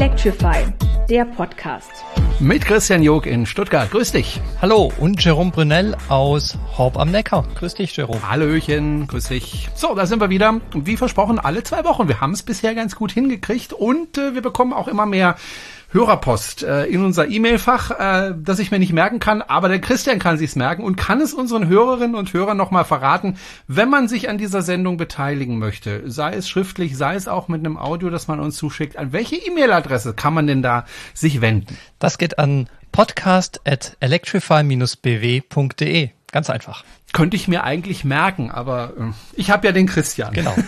Electrify, der Podcast. Mit Christian Jog in Stuttgart. Grüß dich. Hallo und Jerome Brunel aus Horb am Neckar. Grüß dich, Jerome. Hallöchen, grüß dich. So, da sind wir wieder. Wie versprochen, alle zwei Wochen. Wir haben es bisher ganz gut hingekriegt und äh, wir bekommen auch immer mehr Hörerpost äh, in unser E-Mail-Fach, äh, das ich mir nicht merken kann, aber der Christian kann sich's merken und kann es unseren Hörerinnen und Hörern nochmal verraten, wenn man sich an dieser Sendung beteiligen möchte, sei es schriftlich, sei es auch mit einem Audio, das man uns zuschickt. An welche E-Mail-Adresse kann man denn da sich wenden? Das geht an podcast at electrify-bw.de. Ganz einfach. Könnte ich mir eigentlich merken, aber äh, ich habe ja den Christian. Genau.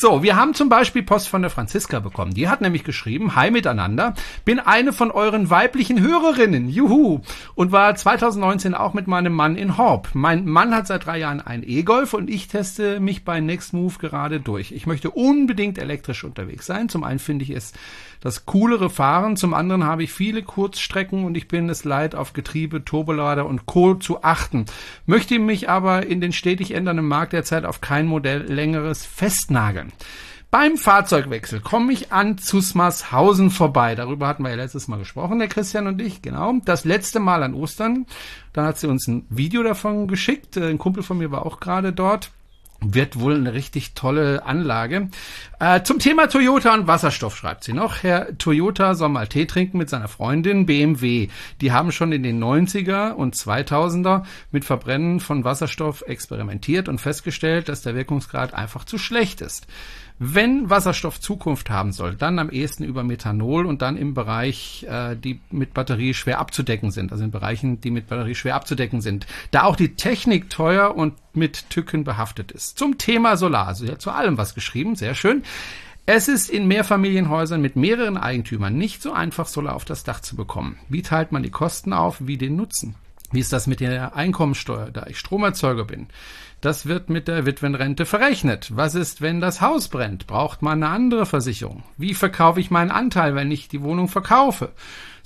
So, wir haben zum Beispiel Post von der Franziska bekommen. Die hat nämlich geschrieben, Hi miteinander, bin eine von euren weiblichen Hörerinnen, juhu, und war 2019 auch mit meinem Mann in Horb. Mein Mann hat seit drei Jahren einen E-Golf und ich teste mich bei Next Move gerade durch. Ich möchte unbedingt elektrisch unterwegs sein. Zum einen finde ich es das coolere Fahren, zum anderen habe ich viele Kurzstrecken und ich bin es leid, auf Getriebe, Turbolader und Co. zu achten. Möchte mich aber in den stetig ändernden Markt derzeit auf kein Modell längeres festnageln. Beim Fahrzeugwechsel komme ich an Zusmarshausen vorbei. Darüber hatten wir ja letztes Mal gesprochen, der Christian und ich, genau. Das letzte Mal an Ostern. Dann hat sie uns ein Video davon geschickt. Ein Kumpel von mir war auch gerade dort. Wird wohl eine richtig tolle Anlage. Äh, zum Thema Toyota und Wasserstoff schreibt sie noch. Herr Toyota soll mal Tee trinken mit seiner Freundin BMW. Die haben schon in den 90er und 2000er mit Verbrennen von Wasserstoff experimentiert und festgestellt, dass der Wirkungsgrad einfach zu schlecht ist. Wenn Wasserstoff Zukunft haben soll, dann am ehesten über Methanol und dann im Bereich, äh, die mit Batterie schwer abzudecken sind, also in Bereichen, die mit Batterie schwer abzudecken sind. Da auch die Technik teuer und mit Tücken behaftet ist. Zum Thema Solar, also ja, zu allem was geschrieben, sehr schön. Es ist in Mehrfamilienhäusern mit mehreren Eigentümern nicht so einfach, Solar auf das Dach zu bekommen. Wie teilt man die Kosten auf, wie den Nutzen? Wie ist das mit der Einkommensteuer, da ich Stromerzeuger bin? Das wird mit der Witwenrente verrechnet. Was ist, wenn das Haus brennt? Braucht man eine andere Versicherung? Wie verkaufe ich meinen Anteil, wenn ich die Wohnung verkaufe?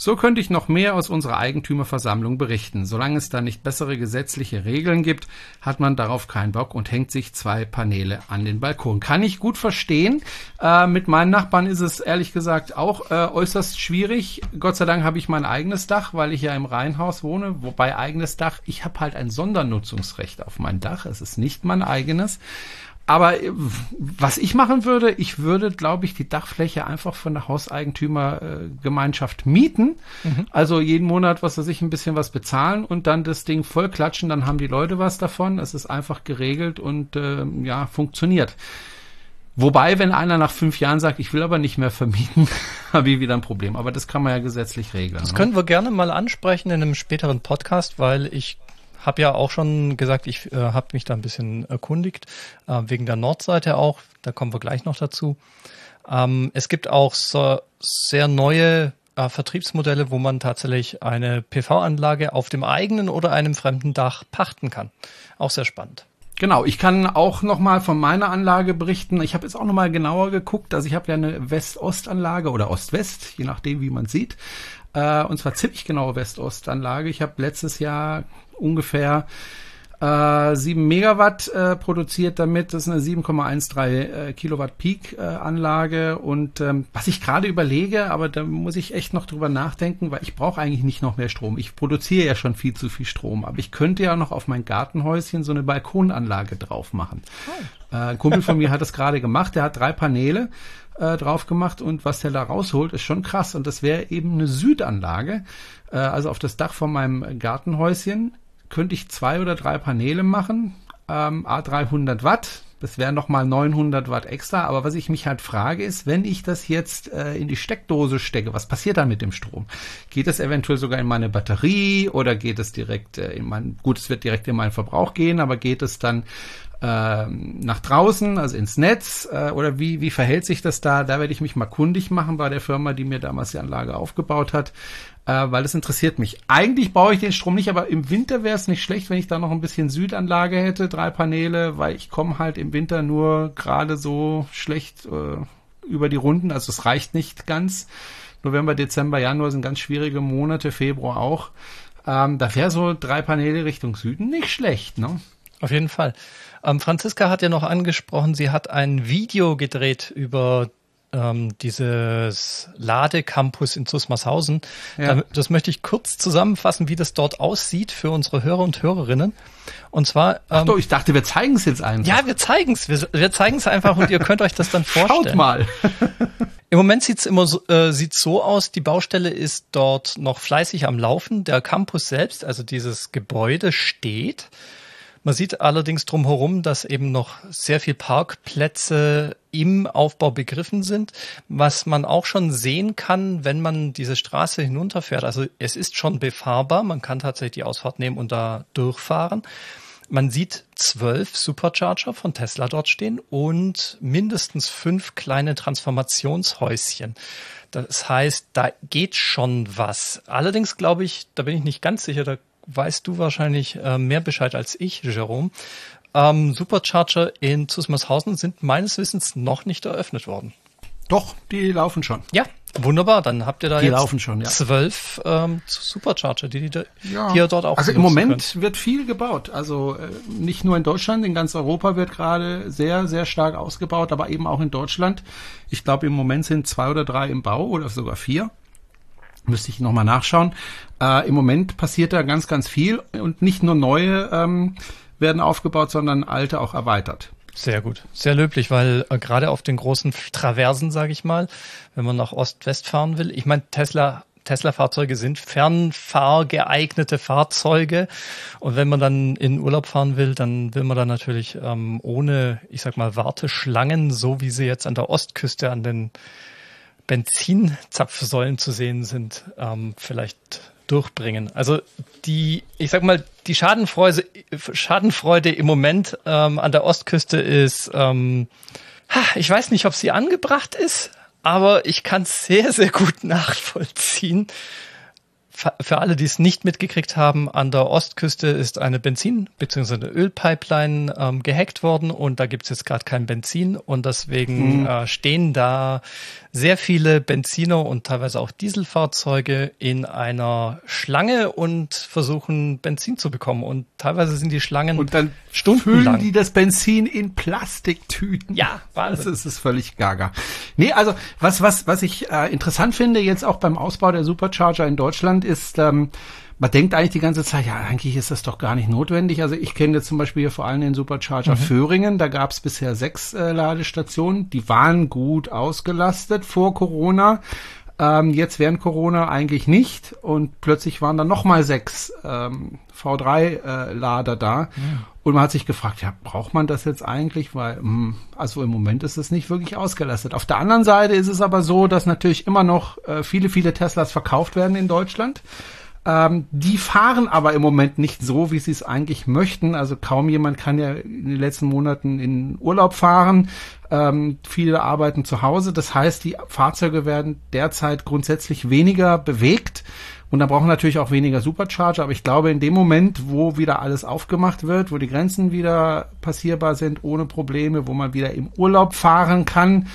So könnte ich noch mehr aus unserer Eigentümerversammlung berichten. Solange es da nicht bessere gesetzliche Regeln gibt, hat man darauf keinen Bock und hängt sich zwei Paneele an den Balkon. Kann ich gut verstehen. Äh, mit meinen Nachbarn ist es ehrlich gesagt auch äh, äußerst schwierig. Gott sei Dank habe ich mein eigenes Dach, weil ich ja im Reihenhaus wohne. Wobei eigenes Dach, ich habe halt ein Sondernutzungsrecht auf mein Dach. Es ist nicht mein eigenes. Aber äh, was ich machen würde, ich würde, glaube ich, die Dachfläche einfach von der Hauseigentümergemeinschaft mieten. Mhm. Also jeden Monat, was weiß ich, ein bisschen was bezahlen und dann das Ding voll klatschen, dann haben die Leute was davon. Es ist einfach geregelt und äh, ja, funktioniert. Wobei, wenn einer nach fünf Jahren sagt, ich will aber nicht mehr vermieten, habe ich wieder ein Problem. Aber das kann man ja gesetzlich regeln. Das ne? können wir gerne mal ansprechen in einem späteren Podcast, weil ich habe ja auch schon gesagt, ich äh, habe mich da ein bisschen erkundigt, äh, wegen der Nordseite auch, da kommen wir gleich noch dazu. Ähm, es gibt auch so sehr neue äh, Vertriebsmodelle, wo man tatsächlich eine PV-Anlage auf dem eigenen oder einem fremden Dach pachten kann. Auch sehr spannend. Genau, ich kann auch noch mal von meiner Anlage berichten. Ich habe jetzt auch noch mal genauer geguckt. Also ich habe ja eine West-Ost-Anlage oder Ost-West, je nachdem, wie man sieht. Äh, und zwar ziemlich genaue West-Ost-Anlage. Ich habe letztes Jahr ungefähr äh, 7 Megawatt äh, produziert damit. Das ist eine 7,13 äh, Kilowatt Peak äh, Anlage. Und ähm, was ich gerade überlege, aber da muss ich echt noch drüber nachdenken, weil ich brauche eigentlich nicht noch mehr Strom. Ich produziere ja schon viel zu viel Strom, aber ich könnte ja noch auf mein Gartenhäuschen so eine Balkonanlage drauf machen. Oh. Äh, ein Kumpel von mir hat das gerade gemacht. Der hat drei Paneele äh, drauf gemacht und was der da rausholt, ist schon krass. Und das wäre eben eine Südanlage, äh, also auf das Dach von meinem Gartenhäuschen könnte ich zwei oder drei Paneele machen, ähm, A300 Watt. Das wären nochmal 900 Watt extra. Aber was ich mich halt frage ist, wenn ich das jetzt äh, in die Steckdose stecke, was passiert dann mit dem Strom? Geht es eventuell sogar in meine Batterie oder geht es direkt äh, in mein, gut, es wird direkt in meinen Verbrauch gehen, aber geht es dann äh, nach draußen, also ins Netz? Äh, oder wie, wie verhält sich das da? Da werde ich mich mal kundig machen bei der Firma, die mir damals die Anlage aufgebaut hat äh, weil das interessiert mich. Eigentlich brauche ich den Strom nicht, aber im Winter wäre es nicht schlecht, wenn ich da noch ein bisschen Südanlage hätte, drei Paneele, weil ich komme halt im Winter nur gerade so schlecht äh, über die Runden. Also es reicht nicht ganz. November, Dezember, Januar sind ganz schwierige Monate, Februar auch. Ähm, da wäre so drei Paneele Richtung Süden nicht schlecht, ne? Auf jeden Fall. Ähm, Franziska hat ja noch angesprochen, sie hat ein Video gedreht über ähm, dieses Ladecampus in Zusmarshausen. Ja. Das möchte ich kurz zusammenfassen, wie das dort aussieht für unsere Hörer und Hörerinnen. Und zwar. Ach doch, ich dachte, wir zeigen es jetzt einfach. Ja, wir zeigen es. Wir, wir zeigen es einfach und ihr könnt euch das dann vorstellen. Schaut mal. Im Moment sieht's immer so, äh, sieht's so aus, die Baustelle ist dort noch fleißig am Laufen. Der Campus selbst, also dieses Gebäude steht. Man sieht allerdings drumherum, dass eben noch sehr viel Parkplätze im Aufbau begriffen sind, was man auch schon sehen kann, wenn man diese Straße hinunterfährt. Also es ist schon befahrbar, man kann tatsächlich die Ausfahrt nehmen und da durchfahren. Man sieht zwölf Supercharger von Tesla dort stehen und mindestens fünf kleine Transformationshäuschen. Das heißt, da geht schon was. Allerdings glaube ich, da bin ich nicht ganz sicher, da weißt du wahrscheinlich äh, mehr Bescheid als ich, Jerome. Ähm, Supercharger in Zusmarshausen sind meines Wissens noch nicht eröffnet worden. Doch, die laufen schon. Ja, wunderbar. Dann habt ihr da Die jetzt laufen schon, ja. zwölf ähm, Supercharger, die, die, da- Ja. die ihr dort auch Also im Moment könnt. wird viel gebaut. Also äh, nicht nur in Deutschland, in ganz Europa wird gerade sehr, sehr stark ausgebaut, aber eben auch in Deutschland. Ich glaube, im Moment sind zwei oder drei im Bau oder sogar vier. Müsste ich nochmal nachschauen. Äh, Im Moment passiert da ganz, ganz viel und nicht nur neue ähm, werden aufgebaut, sondern alte auch erweitert. Sehr gut, sehr löblich, weil äh, gerade auf den großen Traversen, sage ich mal, wenn man nach Ost-West fahren will, ich meine, Tesla Tesla-Fahrzeuge sind fernfahrgeeignete Fahrzeuge. Und wenn man dann in Urlaub fahren will, dann will man dann natürlich ähm, ohne, ich sag mal, Warteschlangen, so wie sie jetzt an der Ostküste an den Benzinzapfsäulen zu sehen sind, ähm, vielleicht durchbringen. Also die, ich sag mal, die Schadenfreude, Schadenfreude im Moment ähm, an der Ostküste ist, ähm, ich weiß nicht, ob sie angebracht ist, aber ich kann es sehr, sehr gut nachvollziehen. Für alle, die es nicht mitgekriegt haben, an der Ostküste ist eine Benzin- bzw. eine Ölpipeline ähm, gehackt worden und da gibt es jetzt gerade kein Benzin und deswegen äh, stehen da sehr viele Benziner und teilweise auch Dieselfahrzeuge in einer Schlange und versuchen Benzin zu bekommen und teilweise sind die Schlangen Und dann stundenlang. füllen die das Benzin in Plastiktüten. Ja, Das Wahnsinn. ist, ist völlig gaga. Nee, also was, was, was ich äh, interessant finde jetzt auch beim Ausbau der Supercharger in Deutschland ist, ähm, man denkt eigentlich die ganze Zeit, ja, eigentlich ist das doch gar nicht notwendig. Also ich kenne jetzt zum Beispiel hier vor allem den Supercharger Föhringen. Da gab es bisher sechs äh, Ladestationen. Die waren gut ausgelastet vor Corona. Ähm, jetzt während Corona eigentlich nicht. Und plötzlich waren dann nochmal sechs ähm, V3-Lader da. Und man hat sich gefragt, ja, braucht man das jetzt eigentlich? Weil, hm, also im Moment ist es nicht wirklich ausgelastet. Auf der anderen Seite ist es aber so, dass natürlich immer noch äh, viele, viele Teslas verkauft werden in Deutschland. Ähm, die fahren aber im Moment nicht so, wie sie es eigentlich möchten. Also kaum jemand kann ja in den letzten Monaten in Urlaub fahren. Ähm, viele arbeiten zu Hause. Das heißt, die Fahrzeuge werden derzeit grundsätzlich weniger bewegt. Und da brauchen natürlich auch weniger Supercharger. Aber ich glaube, in dem Moment, wo wieder alles aufgemacht wird, wo die Grenzen wieder passierbar sind, ohne Probleme, wo man wieder im Urlaub fahren kann,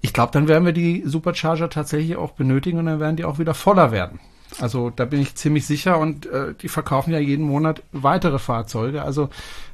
ich glaube, dann werden wir die Supercharger tatsächlich auch benötigen und dann werden die auch wieder voller werden. Also da bin ich ziemlich sicher und äh, die verkaufen ja jeden Monat weitere Fahrzeuge. Also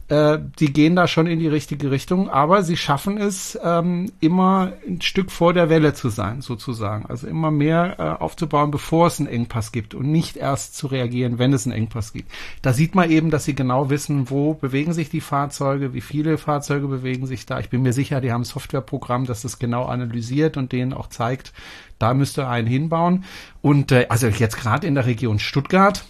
äh, die gehen da schon in die richtige Richtung, aber sie schaffen es, ähm, immer ein Stück vor der Welle zu sein, sozusagen. Also immer mehr äh, aufzubauen, bevor es einen Engpass gibt und nicht erst zu reagieren, wenn es einen Engpass gibt. Da sieht man eben, dass sie genau wissen, wo bewegen sich die Fahrzeuge, wie viele Fahrzeuge bewegen sich da. Ich bin mir sicher, die haben ein Softwareprogramm, das das genau analysiert und denen auch zeigt, da müsste einen hinbauen. Und äh, also jetzt gerade in der Region Stuttgart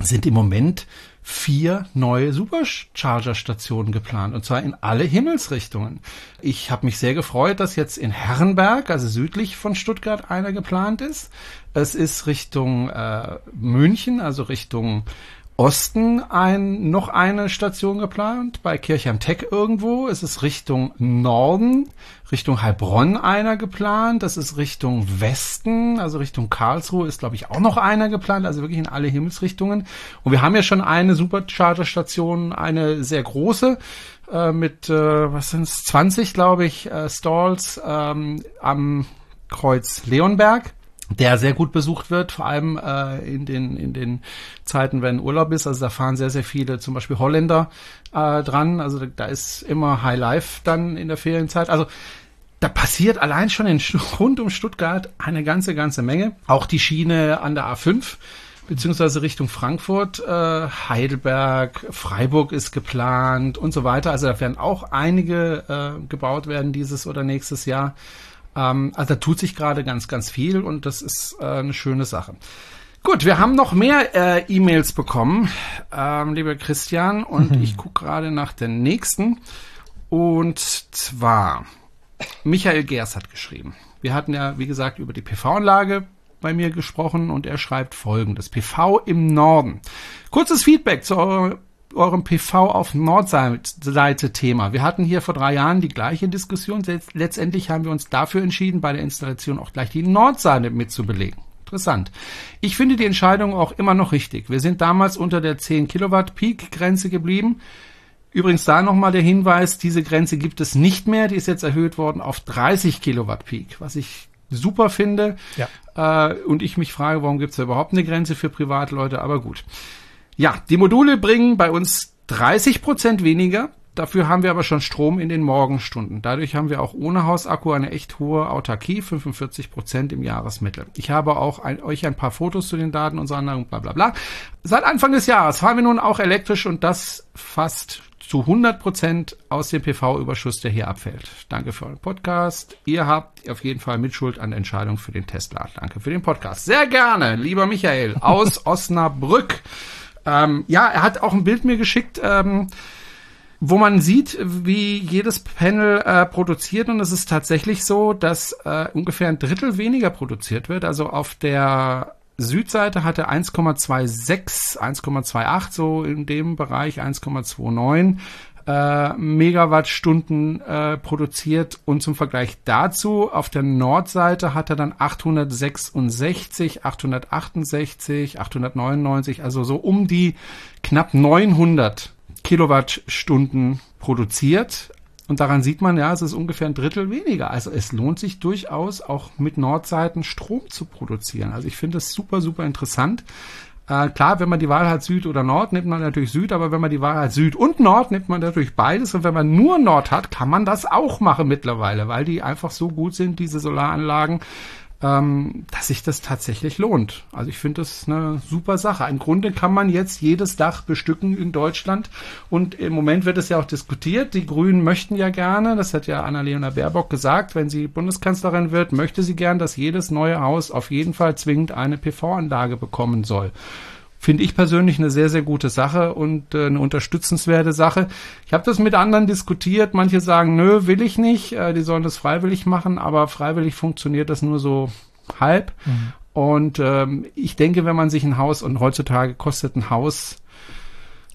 sind im Moment vier neue Supercharger-Stationen geplant und zwar in alle Himmelsrichtungen. Ich habe mich sehr gefreut, dass jetzt in Herrenberg, also südlich von Stuttgart, einer geplant ist. Es ist Richtung äh, München, also Richtung Osten ein, noch eine Station geplant, bei Kirchheim Tech irgendwo. Es ist Richtung Norden, Richtung Heilbronn einer geplant. Das ist Richtung Westen, also Richtung Karlsruhe ist, glaube ich, auch noch einer geplant, also wirklich in alle Himmelsrichtungen. Und wir haben ja schon eine Supercharger-Station, eine sehr große, äh, mit, äh, was sind's 20, glaube ich, äh, Stalls ähm, am Kreuz Leonberg der sehr gut besucht wird, vor allem äh, in den in den Zeiten, wenn Urlaub ist. Also da fahren sehr sehr viele, zum Beispiel Holländer äh, dran. Also da, ist immer High Life dann in der Ferienzeit. Also da passiert allein schon in, rund um Stuttgart eine ganze, ganze Menge. Auch die Schiene an der A5 beziehungsweise Richtung Frankfurt, äh, Heidelberg, Freiburg ist geplant und so weiter. Also da werden auch einige äh, gebaut werden dieses oder nächstes Jahr. Ähm, also da tut sich gerade ganz, ganz viel und das ist äh, eine schöne Sache. Gut, wir haben noch mehr äh, E-Mails bekommen, ähm, lieber Christian, und mhm. ich gucke gerade nach der nächsten. Und zwar, Michael Gers hat geschrieben. Wir hatten ja, wie gesagt, über die PV-Anlage bei mir gesprochen und er schreibt folgendes. PV im Norden. Kurzes Feedback zu eurem PV auf Nordseite Thema. Wir hatten hier vor drei Jahren die gleiche Diskussion. Letztendlich haben wir uns dafür entschieden, bei der Installation auch gleich die Nordseite mitzubelegen. Interessant. Ich finde die Entscheidung auch immer noch richtig. Wir sind damals unter der 10 Kilowatt Peak Grenze geblieben. Übrigens da nochmal der Hinweis, diese Grenze gibt es nicht mehr. Die ist jetzt erhöht worden auf 30 Kilowatt Peak, was ich super finde. Ja. Äh, und ich mich frage, warum gibt es da überhaupt eine Grenze für Privatleute? Aber gut. Ja, die Module bringen bei uns 30 Prozent weniger. Dafür haben wir aber schon Strom in den Morgenstunden. Dadurch haben wir auch ohne Hausakku eine echt hohe Autarkie, 45 Prozent im Jahresmittel. Ich habe auch ein, euch ein paar Fotos zu den Daten unserer Anlagen, bla bla bla. Seit Anfang des Jahres fahren wir nun auch elektrisch und das fast zu 100 Prozent aus dem PV-Überschuss, der hier abfällt. Danke für euren Podcast. Ihr habt auf jeden Fall Mitschuld an der Entscheidung für den Tesla. Danke für den Podcast. Sehr gerne, lieber Michael aus Osnabrück. Ähm, ja, er hat auch ein Bild mir geschickt, ähm, wo man sieht, wie jedes Panel äh, produziert und es ist tatsächlich so, dass äh, ungefähr ein Drittel weniger produziert wird. Also auf der Südseite hat er 1,26, 1,28 so in dem Bereich 1,29 äh, Megawattstunden äh, produziert und zum Vergleich dazu auf der Nordseite hat er dann 866, 868, 899, also so um die knapp 900 Kilowattstunden produziert. Und daran sieht man ja, es ist ungefähr ein Drittel weniger. Also es lohnt sich durchaus auch mit Nordseiten Strom zu produzieren. Also ich finde das super, super interessant. Äh, klar, wenn man die Wahl hat Süd oder Nord, nimmt man natürlich Süd, aber wenn man die Wahl hat Süd und Nord, nimmt man natürlich beides. Und wenn man nur Nord hat, kann man das auch machen mittlerweile, weil die einfach so gut sind, diese Solaranlagen, ähm, dass sich das tatsächlich lohnt. Also ich finde das eine super Sache. Im Grunde kann man jetzt jedes Dach bestücken in Deutschland und im Moment wird es ja auch diskutiert. Die Grünen möchten ja gerne, das hat ja Annalena Baerbock gesagt, wenn sie Bundeskanzlerin wird, möchte sie gern, dass jedes neue Haus auf jeden Fall zwingend eine PV-Anlage bekommen soll finde ich persönlich eine sehr, sehr gute Sache und äh, eine unterstützenswerte Sache. Ich habe das mit anderen diskutiert. Manche sagen, nö, will ich nicht. Äh, die sollen das freiwillig machen, aber freiwillig funktioniert das nur so halb. Mhm. Und ähm, ich denke, wenn man sich ein Haus und heutzutage kostet ein Haus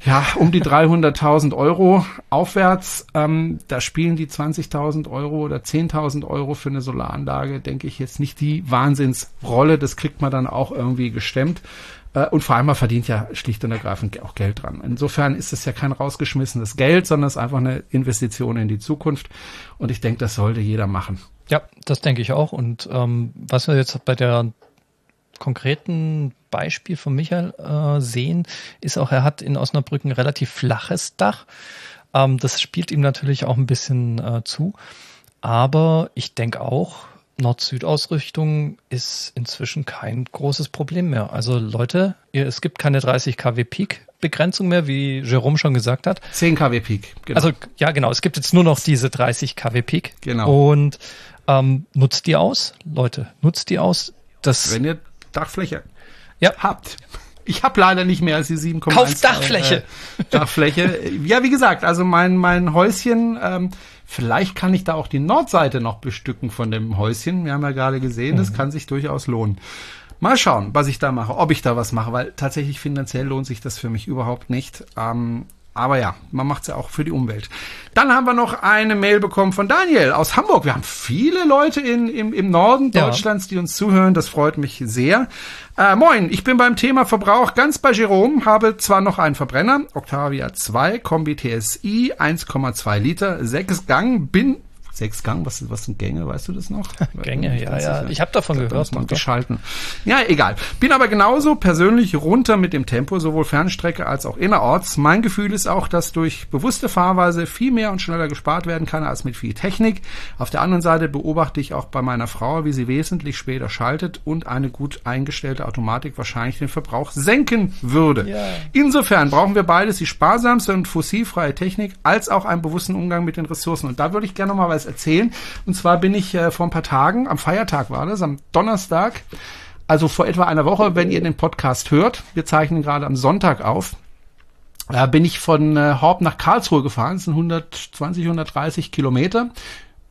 ja, um die 300.000 Euro aufwärts. Ähm, da spielen die 20.000 Euro oder 10.000 Euro für eine Solaranlage, denke ich, jetzt nicht die Wahnsinnsrolle. Das kriegt man dann auch irgendwie gestemmt. Äh, und vor allem, man verdient ja schlicht und ergreifend auch Geld dran. Insofern ist es ja kein rausgeschmissenes Geld, sondern es ist einfach eine Investition in die Zukunft. Und ich denke, das sollte jeder machen. Ja, das denke ich auch. Und ähm, was wir jetzt bei der konkreten Beispiel von Michael äh, sehen, ist auch, er hat in Osnabrück ein relativ flaches Dach. Ähm, das spielt ihm natürlich auch ein bisschen äh, zu. Aber ich denke auch, Nord-Süd-Ausrichtung ist inzwischen kein großes Problem mehr. Also Leute, es gibt keine 30 kW Peak Begrenzung mehr, wie Jerome schon gesagt hat. 10 kW Peak, genau. Also ja, genau, es gibt jetzt nur noch diese 30 kW Peak. Genau. Und ähm, nutzt die aus, Leute, nutzt die aus. Das Wenn ihr Dachfläche ja. habt. Ich habe leider nicht mehr als die 7,1. Kauf Dachfläche. Äh, Dachfläche. Ja, wie gesagt, also mein, mein Häuschen, ähm, vielleicht kann ich da auch die Nordseite noch bestücken von dem Häuschen. Wir haben ja gerade gesehen, mhm. das kann sich durchaus lohnen. Mal schauen, was ich da mache, ob ich da was mache, weil tatsächlich finanziell lohnt sich das für mich überhaupt nicht. Ähm, aber ja, man macht es ja auch für die Umwelt. Dann haben wir noch eine Mail bekommen von Daniel aus Hamburg. Wir haben viele Leute in, im, im Norden ja. Deutschlands, die uns zuhören. Das freut mich sehr. Äh, moin, ich bin beim Thema Verbrauch ganz bei Jerome, habe zwar noch einen Verbrenner, Octavia 2, Kombi TSI, 1,2 Liter, 6 Gang, bin Sechs Gang, was, was sind Gänge, weißt du das noch? Gänge, ja, ja. Ich habe davon gehört. Muss man geschalten. Ja, egal. Bin aber genauso persönlich runter mit dem Tempo, sowohl Fernstrecke als auch innerorts. Mein Gefühl ist auch, dass durch bewusste Fahrweise viel mehr und schneller gespart werden kann als mit viel Technik. Auf der anderen Seite beobachte ich auch bei meiner Frau, wie sie wesentlich später schaltet und eine gut eingestellte Automatik wahrscheinlich den Verbrauch senken würde. Ja. Insofern brauchen wir beides, die sparsamste und fossilfreie Technik, als auch einen bewussten Umgang mit den Ressourcen. Und da würde ich gerne noch mal was erzählen. Und zwar bin ich äh, vor ein paar Tagen, am Feiertag war das, am Donnerstag, also vor etwa einer Woche, wenn ihr den Podcast hört, wir zeichnen gerade am Sonntag auf, äh, bin ich von äh, Horb nach Karlsruhe gefahren. Das sind 120, 130 Kilometer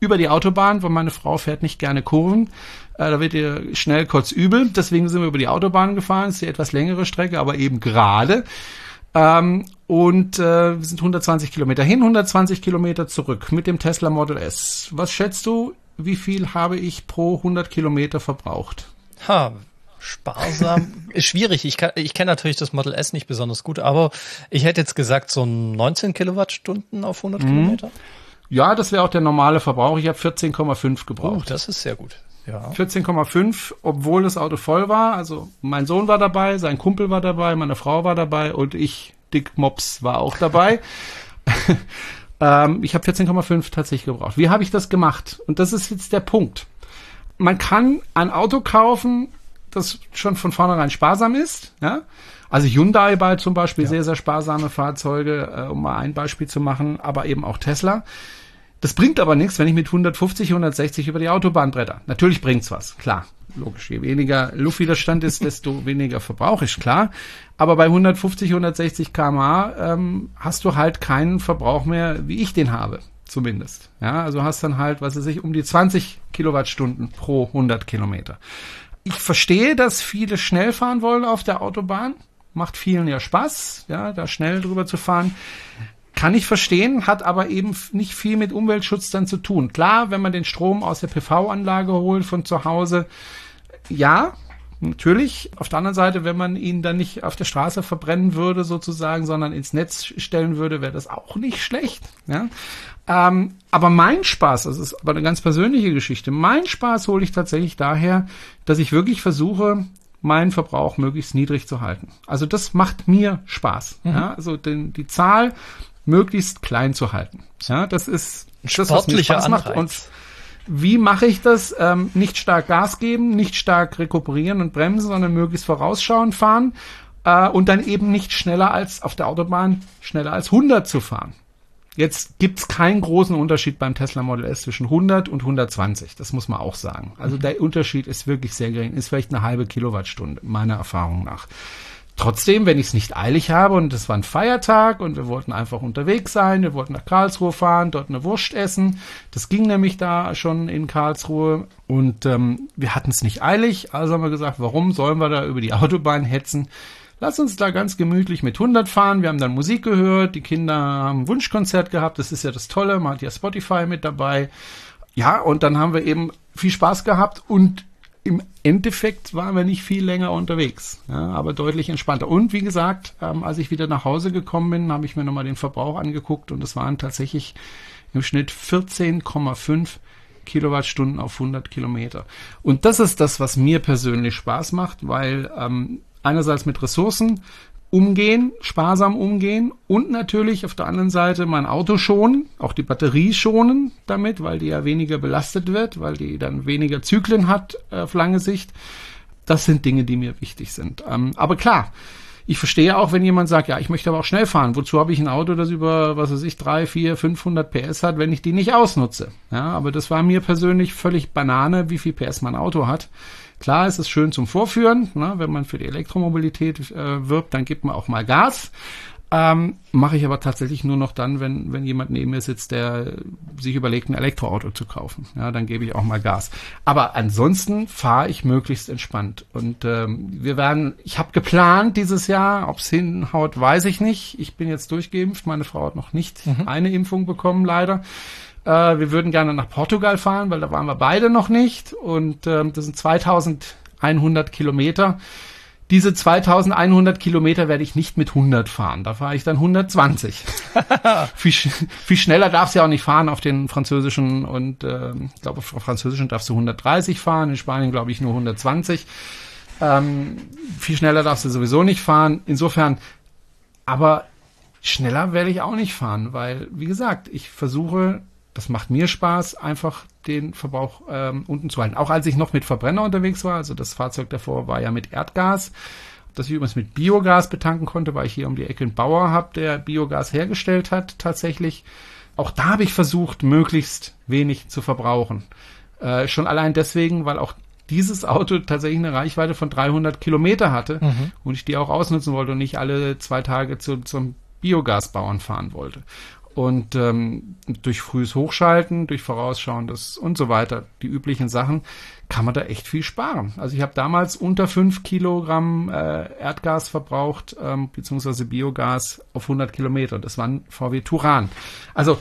über die Autobahn, weil meine Frau fährt nicht gerne Kurven. Äh, da wird ihr schnell kurz übel. Deswegen sind wir über die Autobahn gefahren. Das ist die etwas längere Strecke, aber eben gerade. Ähm, und äh, sind 120 Kilometer hin, 120 Kilometer zurück mit dem Tesla Model S. Was schätzt du, wie viel habe ich pro 100 Kilometer verbraucht? Ha, sparsam. ist schwierig. Ich, kann, ich kenne natürlich das Model S nicht besonders gut, aber ich hätte jetzt gesagt so 19 Kilowattstunden auf 100 mhm. Kilometer. Ja, das wäre auch der normale Verbrauch. Ich habe 14,5 gebraucht. Oh, das ist sehr gut. Ja. 14,5, obwohl das Auto voll war. Also mein Sohn war dabei, sein Kumpel war dabei, meine Frau war dabei und ich Dick Mops war auch dabei. ähm, ich habe 14,5 tatsächlich gebraucht. Wie habe ich das gemacht? Und das ist jetzt der Punkt. Man kann ein Auto kaufen, das schon von vornherein sparsam ist. Ja? Also Hyundai bald zum Beispiel ja. sehr, sehr sparsame Fahrzeuge, äh, um mal ein Beispiel zu machen, aber eben auch Tesla. Das bringt aber nichts, wenn ich mit 150, 160 über die Autobahn bretter. Natürlich bringt's was, klar logisch, je weniger Luftwiderstand ist, desto weniger Verbrauch ist klar. Aber bei 150, 160 kmh ähm, hast du halt keinen Verbrauch mehr, wie ich den habe, zumindest. Ja, also hast dann halt, was weiß ich, um die 20 Kilowattstunden pro 100 Kilometer. Ich verstehe, dass viele schnell fahren wollen auf der Autobahn. Macht vielen ja Spaß, ja, da schnell drüber zu fahren. Kann ich verstehen, hat aber eben nicht viel mit Umweltschutz dann zu tun. Klar, wenn man den Strom aus der PV-Anlage holt von zu Hause, ja, natürlich. Auf der anderen Seite, wenn man ihn dann nicht auf der Straße verbrennen würde sozusagen, sondern ins Netz stellen würde, wäre das auch nicht schlecht. Ja? Ähm, aber mein Spaß, das ist aber eine ganz persönliche Geschichte, mein Spaß hole ich tatsächlich daher, dass ich wirklich versuche, meinen Verbrauch möglichst niedrig zu halten. Also das macht mir Spaß. Mhm. Ja? Also den, die Zahl möglichst klein zu halten. Ja, das ist das, was mir Spaß macht. Und wie mache ich das? Ähm, nicht stark Gas geben, nicht stark rekuperieren und bremsen, sondern möglichst vorausschauend fahren äh, und dann eben nicht schneller als auf der Autobahn, schneller als 100 zu fahren. Jetzt gibt's keinen großen Unterschied beim Tesla Model S zwischen 100 und 120. Das muss man auch sagen. Also mhm. der Unterschied ist wirklich sehr gering. Ist vielleicht eine halbe Kilowattstunde, meiner Erfahrung nach. Trotzdem, wenn ich es nicht eilig habe und es war ein Feiertag und wir wollten einfach unterwegs sein, wir wollten nach Karlsruhe fahren, dort eine Wurst essen. Das ging nämlich da schon in Karlsruhe und ähm, wir hatten es nicht eilig, also haben wir gesagt, warum sollen wir da über die Autobahn hetzen? Lass uns da ganz gemütlich mit 100 fahren. Wir haben dann Musik gehört, die Kinder haben ein Wunschkonzert gehabt, das ist ja das Tolle, man hat ja Spotify mit dabei. Ja, und dann haben wir eben viel Spaß gehabt und im Endeffekt waren wir nicht viel länger unterwegs, ja, aber deutlich entspannter. Und wie gesagt, ähm, als ich wieder nach Hause gekommen bin, habe ich mir nochmal den Verbrauch angeguckt und es waren tatsächlich im Schnitt 14,5 Kilowattstunden auf 100 Kilometer. Und das ist das, was mir persönlich Spaß macht, weil ähm, einerseits mit Ressourcen, umgehen, sparsam umgehen und natürlich auf der anderen Seite mein Auto schonen, auch die Batterie schonen damit, weil die ja weniger belastet wird, weil die dann weniger Zyklen hat äh, auf lange Sicht. Das sind Dinge, die mir wichtig sind. Ähm, aber klar, ich verstehe auch, wenn jemand sagt, ja, ich möchte aber auch schnell fahren. Wozu habe ich ein Auto, das über, was weiß ich, drei, vier, 500 PS hat, wenn ich die nicht ausnutze? Ja, aber das war mir persönlich völlig Banane, wie viel PS mein Auto hat. Klar, es ist schön zum Vorführen, ne? wenn man für die Elektromobilität äh, wirbt, dann gibt man auch mal Gas. Ähm, Mache ich aber tatsächlich nur noch dann, wenn, wenn jemand neben mir sitzt, der sich überlegt, ein Elektroauto zu kaufen. Ja, dann gebe ich auch mal Gas. Aber ansonsten fahre ich möglichst entspannt. Und ähm, wir werden, ich habe geplant dieses Jahr, ob es hinhaut, weiß ich nicht. Ich bin jetzt durchgeimpft, meine Frau hat noch nicht mhm. eine Impfung bekommen, leider. Äh, wir würden gerne nach Portugal fahren, weil da waren wir beide noch nicht. Und ähm, das sind 2100 Kilometer. diese 2100 Kilometer werde ich nicht mit 100 fahren. Da fahre ich dann 120. viel, viel schneller darfst du ja auch nicht fahren auf den französischen und äh, ich glaube auf französischen darfst du 130 fahren, in Spanien glaube ich nur 120. Ähm, viel schneller darfst du sowieso nicht fahren. Insofern, aber schneller werde ich auch nicht fahren, weil, wie gesagt, ich versuche, das macht mir Spaß, einfach den Verbrauch ähm, unten zu halten. Auch als ich noch mit Verbrenner unterwegs war, also das Fahrzeug davor war ja mit Erdgas, das ich übrigens mit Biogas betanken konnte, weil ich hier um die Ecke einen Bauer habe, der Biogas hergestellt hat, tatsächlich. Auch da habe ich versucht, möglichst wenig zu verbrauchen. Äh, schon allein deswegen, weil auch dieses Auto tatsächlich eine Reichweite von 300 Kilometer hatte mhm. und ich die auch ausnutzen wollte und nicht alle zwei Tage zu, zum Biogasbauern fahren wollte. Und ähm, durch frühes Hochschalten, durch Vorausschauendes und so weiter, die üblichen Sachen, kann man da echt viel sparen. Also ich habe damals unter fünf Kilogramm äh, Erdgas verbraucht, ähm, beziehungsweise Biogas auf 100 Kilometer. Das war ein VW Turan. Also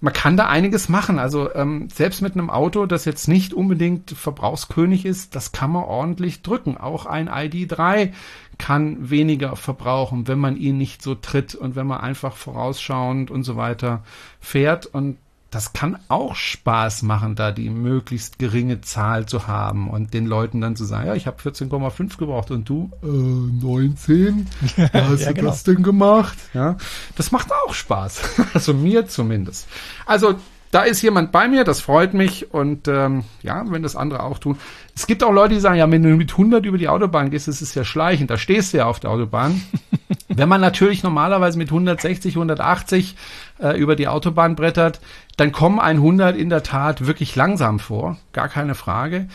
man kann da einiges machen. Also ähm, selbst mit einem Auto, das jetzt nicht unbedingt Verbrauchskönig ist, das kann man ordentlich drücken. Auch ein ID3 kann weniger verbrauchen, wenn man ihn nicht so tritt und wenn man einfach vorausschauend und so weiter fährt. Und das kann auch Spaß machen, da die möglichst geringe Zahl zu haben und den Leuten dann zu sagen, ja, ich habe 14,5 gebraucht und du äh, 19. Wie hast ja, du genau. das denn gemacht? Ja, das macht auch Spaß. also mir zumindest. Also da ist jemand bei mir, das freut mich und ähm, ja, wenn das andere auch tun. Es gibt auch Leute, die sagen, ja, wenn du mit 100 über die Autobahn gehst, das ist ja schleichend, da stehst du ja auf der Autobahn. wenn man natürlich normalerweise mit 160, 180 äh, über die Autobahn brettert, dann kommen 100 in der Tat wirklich langsam vor, gar keine Frage.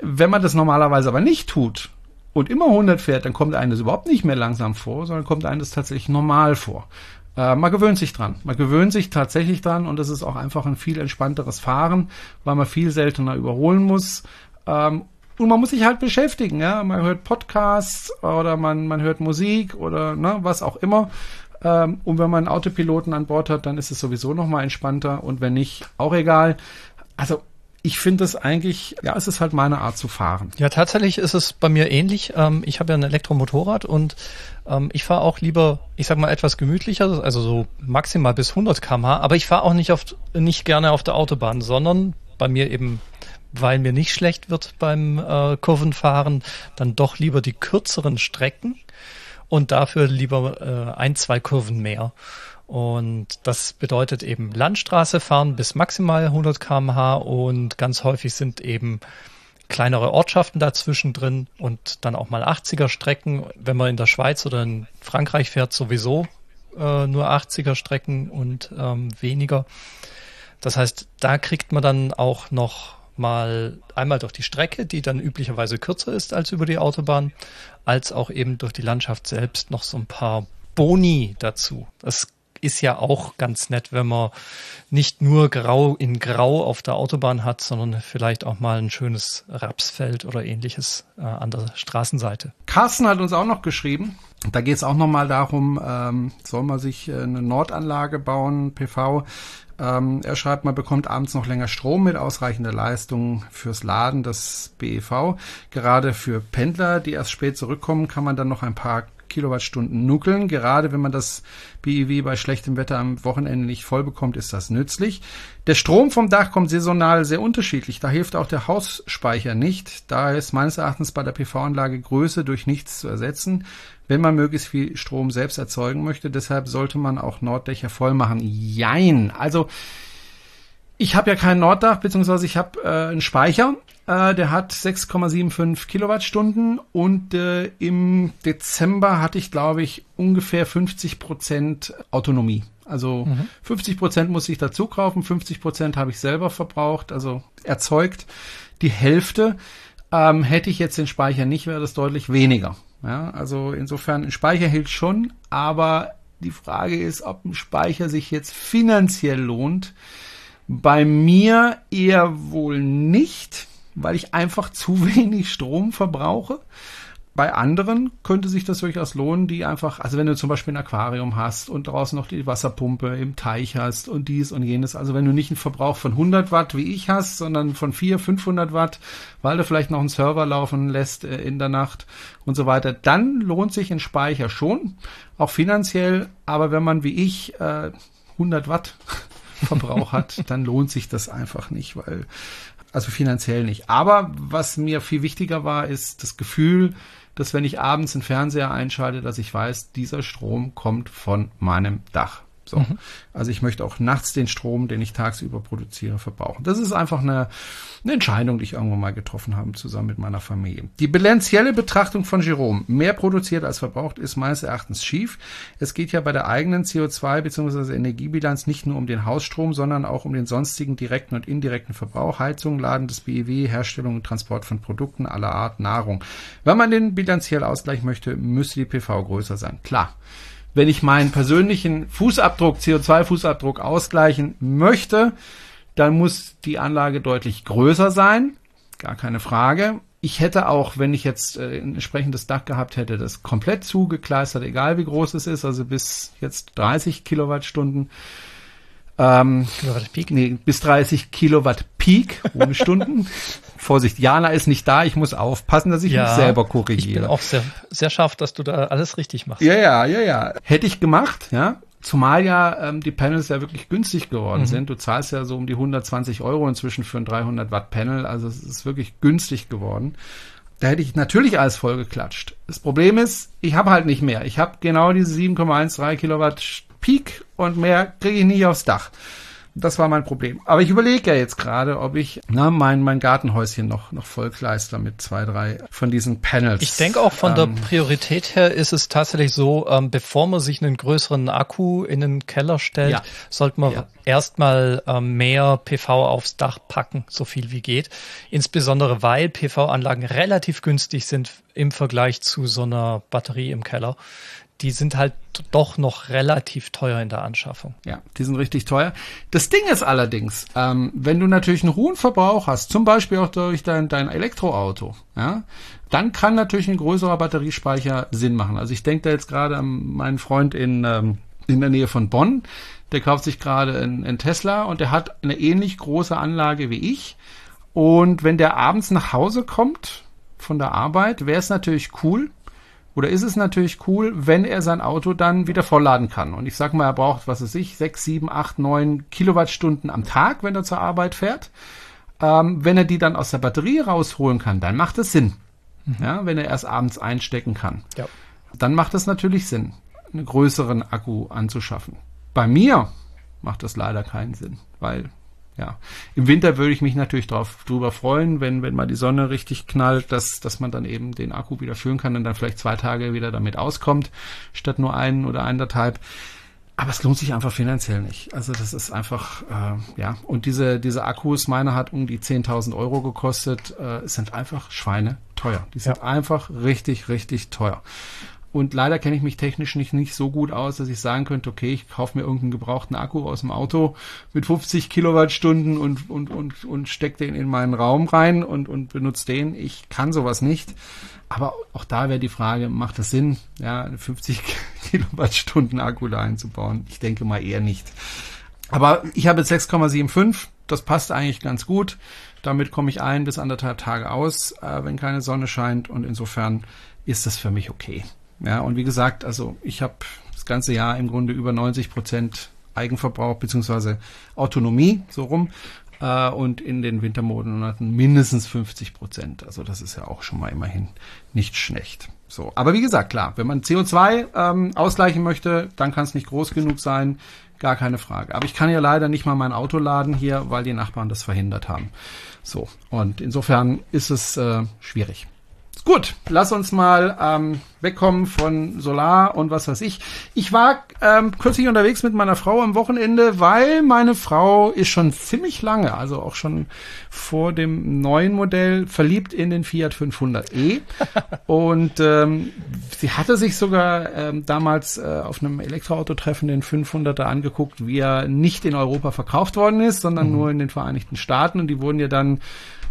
Wenn man das normalerweise aber nicht tut und immer 100 fährt, dann kommt eines überhaupt nicht mehr langsam vor, sondern kommt eines tatsächlich normal vor. Äh, man gewöhnt sich dran. Man gewöhnt sich tatsächlich dran und es ist auch einfach ein viel entspannteres Fahren, weil man viel seltener überholen muss. Ähm, und man muss sich halt beschäftigen, ja. Man hört Podcasts oder man, man hört Musik oder ne, was auch immer. Ähm, und wenn man einen Autopiloten an Bord hat, dann ist es sowieso nochmal entspannter und wenn nicht, auch egal. Also ich finde es eigentlich, ja, es ist halt meine Art zu fahren. Ja, tatsächlich ist es bei mir ähnlich. Ähm, ich habe ja ein Elektromotorrad und ähm, ich fahre auch lieber, ich sag mal, etwas gemütlicher, also so maximal bis 100 km/h, aber ich fahre auch nicht, oft, nicht gerne auf der Autobahn, sondern bei mir eben, weil mir nicht schlecht wird beim äh, Kurvenfahren, dann doch lieber die kürzeren Strecken und dafür lieber äh, ein, zwei Kurven mehr. Und das bedeutet eben Landstraße fahren bis maximal 100 km/h und ganz häufig sind eben kleinere Ortschaften dazwischen drin und dann auch mal 80er Strecken. Wenn man in der Schweiz oder in Frankreich fährt, sowieso äh, nur 80er Strecken und ähm, weniger. Das heißt, da kriegt man dann auch noch mal einmal durch die Strecke, die dann üblicherweise kürzer ist als über die Autobahn, als auch eben durch die Landschaft selbst noch so ein paar Boni dazu. Das ist ja auch ganz nett, wenn man nicht nur grau in grau auf der Autobahn hat, sondern vielleicht auch mal ein schönes Rapsfeld oder ähnliches äh, an der Straßenseite. Carsten hat uns auch noch geschrieben. Da geht es auch nochmal darum, ähm, soll man sich äh, eine Nordanlage bauen, PV. Ähm, er schreibt, man bekommt abends noch länger Strom mit ausreichender Leistung fürs Laden des BEV. Gerade für Pendler, die erst spät zurückkommen, kann man dann noch ein paar Kilowattstunden nuckeln. Gerade wenn man das BIW bei schlechtem Wetter am Wochenende nicht voll bekommt, ist das nützlich. Der Strom vom Dach kommt saisonal sehr unterschiedlich. Da hilft auch der Hausspeicher nicht. Da ist meines Erachtens bei der PV-Anlage Größe durch nichts zu ersetzen, wenn man möglichst viel Strom selbst erzeugen möchte. Deshalb sollte man auch Norddächer voll machen. Jein. Also, ich habe ja kein Norddach, beziehungsweise ich habe äh, einen Speicher äh, der hat 6,75 Kilowattstunden und äh, im Dezember hatte ich, glaube ich, ungefähr 50 Prozent Autonomie. Also mhm. 50 Prozent muss ich dazu kaufen, 50 Prozent habe ich selber verbraucht, also erzeugt. Die Hälfte ähm, hätte ich jetzt den Speicher nicht, wäre das deutlich weniger. Ja, also insofern, ein Speicher hilft schon, aber die Frage ist, ob ein Speicher sich jetzt finanziell lohnt. Bei mir eher wohl nicht weil ich einfach zu wenig Strom verbrauche. Bei anderen könnte sich das durchaus lohnen, die einfach, also wenn du zum Beispiel ein Aquarium hast und draußen noch die Wasserpumpe im Teich hast und dies und jenes, also wenn du nicht einen Verbrauch von 100 Watt wie ich hast, sondern von 400, 500 Watt, weil du vielleicht noch einen Server laufen lässt äh, in der Nacht und so weiter, dann lohnt sich ein Speicher schon, auch finanziell, aber wenn man wie ich äh, 100 Watt Verbrauch hat, dann lohnt sich das einfach nicht, weil also finanziell nicht. Aber was mir viel wichtiger war, ist das Gefühl, dass wenn ich abends den Fernseher einschalte, dass ich weiß, dieser Strom kommt von meinem Dach. So. Mhm. Also ich möchte auch nachts den Strom, den ich tagsüber produziere, verbrauchen. Das ist einfach eine, eine Entscheidung, die ich irgendwann mal getroffen habe, zusammen mit meiner Familie. Die bilanzielle Betrachtung von Jerome, mehr produziert als verbraucht, ist meines Erachtens schief. Es geht ja bei der eigenen CO2 bzw. Energiebilanz nicht nur um den Hausstrom, sondern auch um den sonstigen direkten und indirekten Verbrauch, Heizung, Laden des BEW, Herstellung und Transport von Produkten aller Art, Nahrung. Wenn man den bilanziell ausgleichen möchte, müsste die PV größer sein. Klar wenn ich meinen persönlichen Fußabdruck, CO2-Fußabdruck ausgleichen möchte, dann muss die Anlage deutlich größer sein. Gar keine Frage. Ich hätte auch, wenn ich jetzt äh, ein entsprechendes Dach gehabt hätte, das komplett zugekleistert, egal wie groß es ist, also bis jetzt 30 Kilowattstunden. Ähm, Kilowatt Peak? Nee, bis 30 Kilowatt Peak ohne Stunden. Vorsicht, Jana ist nicht da, ich muss aufpassen, dass ich ja, mich selber korrigiere. Ich bin auch sehr, sehr scharf, dass du da alles richtig machst. Ja, ja, ja, ja. Hätte ich gemacht, ja. Zumal ja ähm, die Panels ja wirklich günstig geworden mhm. sind. Du zahlst ja so um die 120 Euro inzwischen für ein 300 Watt Panel. Also es ist wirklich günstig geworden. Da hätte ich natürlich alles voll geklatscht. Das Problem ist, ich habe halt nicht mehr. Ich habe genau diese 7,13 Kilowatt Peak und mehr kriege ich nicht aufs Dach. Das war mein Problem. Aber ich überlege ja jetzt gerade, ob ich na, mein, mein Gartenhäuschen noch, noch vollkleister mit zwei, drei von diesen Panels. Ich denke auch von ähm, der Priorität her ist es tatsächlich so, ähm, bevor man sich einen größeren Akku in den Keller stellt, ja. sollte man ja. erstmal ähm, mehr PV aufs Dach packen, so viel wie geht. Insbesondere weil PV-Anlagen relativ günstig sind im Vergleich zu so einer Batterie im Keller die sind halt doch noch relativ teuer in der Anschaffung. Ja, die sind richtig teuer. Das Ding ist allerdings, ähm, wenn du natürlich einen hohen Verbrauch hast, zum Beispiel auch durch dein, dein Elektroauto, ja, dann kann natürlich ein größerer Batteriespeicher Sinn machen. Also ich denke da jetzt gerade an meinen Freund in, ähm, in der Nähe von Bonn, der kauft sich gerade einen Tesla und der hat eine ähnlich große Anlage wie ich. Und wenn der abends nach Hause kommt von der Arbeit, wäre es natürlich cool, oder ist es natürlich cool, wenn er sein Auto dann wieder vollladen kann? Und ich sag mal, er braucht, was weiß ich, sechs, sieben, acht, neun Kilowattstunden am Tag, wenn er zur Arbeit fährt. Ähm, wenn er die dann aus der Batterie rausholen kann, dann macht es Sinn. Mhm. Ja, wenn er erst abends einstecken kann. Ja. Dann macht es natürlich Sinn, einen größeren Akku anzuschaffen. Bei mir macht das leider keinen Sinn, weil ja. Im Winter würde ich mich natürlich drauf, drüber freuen, wenn, wenn mal die Sonne richtig knallt, dass, dass man dann eben den Akku wieder füllen kann und dann vielleicht zwei Tage wieder damit auskommt, statt nur einen oder eineinhalb. Aber es lohnt sich einfach finanziell nicht. Also das ist einfach, äh, ja. Und diese, diese Akkus, meiner hat um die 10.000 Euro gekostet, äh, sind einfach Schweine teuer. Die sind ja. einfach richtig, richtig teuer. Und leider kenne ich mich technisch nicht, nicht so gut aus, dass ich sagen könnte, okay, ich kaufe mir irgendeinen gebrauchten Akku aus dem Auto mit 50 Kilowattstunden und, und, und, und stecke den in meinen Raum rein und, und benutze den. Ich kann sowas nicht. Aber auch da wäre die Frage, macht es Sinn, ja, 50 Kilowattstunden Akku da einzubauen? Ich denke mal eher nicht. Aber ich habe jetzt 6,75. Das passt eigentlich ganz gut. Damit komme ich ein bis anderthalb Tage aus, äh, wenn keine Sonne scheint. Und insofern ist das für mich okay. Ja, und wie gesagt, also ich habe das ganze Jahr im Grunde über 90 Prozent Eigenverbrauch beziehungsweise Autonomie so rum äh, und in den Wintermonaten mindestens 50 Prozent. Also das ist ja auch schon mal immerhin nicht schlecht. So, aber wie gesagt, klar, wenn man CO2 ähm, ausgleichen möchte, dann kann es nicht groß genug sein, gar keine Frage. Aber ich kann ja leider nicht mal mein Auto laden hier, weil die Nachbarn das verhindert haben. So, und insofern ist es äh, schwierig. Gut, lass uns mal ähm, wegkommen von Solar und was weiß ich. Ich war ähm, kürzlich unterwegs mit meiner Frau am Wochenende, weil meine Frau ist schon ziemlich lange, also auch schon vor dem neuen Modell, verliebt in den Fiat 500e. und ähm, sie hatte sich sogar ähm, damals äh, auf einem Elektroautotreffen den 500er angeguckt, wie er nicht in Europa verkauft worden ist, sondern mhm. nur in den Vereinigten Staaten. Und die wurden ja dann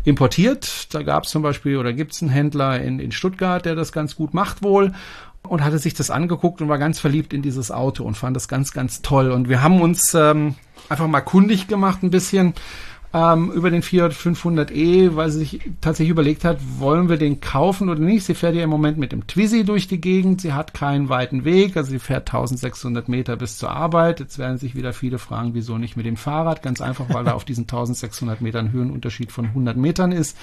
importiert. Da gab es zum Beispiel oder gibt es einen Händler in, in Stuttgart, der das ganz gut macht wohl und hatte sich das angeguckt und war ganz verliebt in dieses Auto und fand das ganz, ganz toll. Und wir haben uns ähm, einfach mal kundig gemacht ein bisschen ähm, über den Fiat 500e, weil sie sich tatsächlich überlegt hat, wollen wir den kaufen oder nicht. Sie fährt ja im Moment mit dem Twizy durch die Gegend. Sie hat keinen weiten Weg, also sie fährt 1600 Meter bis zur Arbeit. Jetzt werden sich wieder viele fragen, wieso nicht mit dem Fahrrad? Ganz einfach, weil da auf diesen 1600 Metern Höhenunterschied von 100 Metern ist.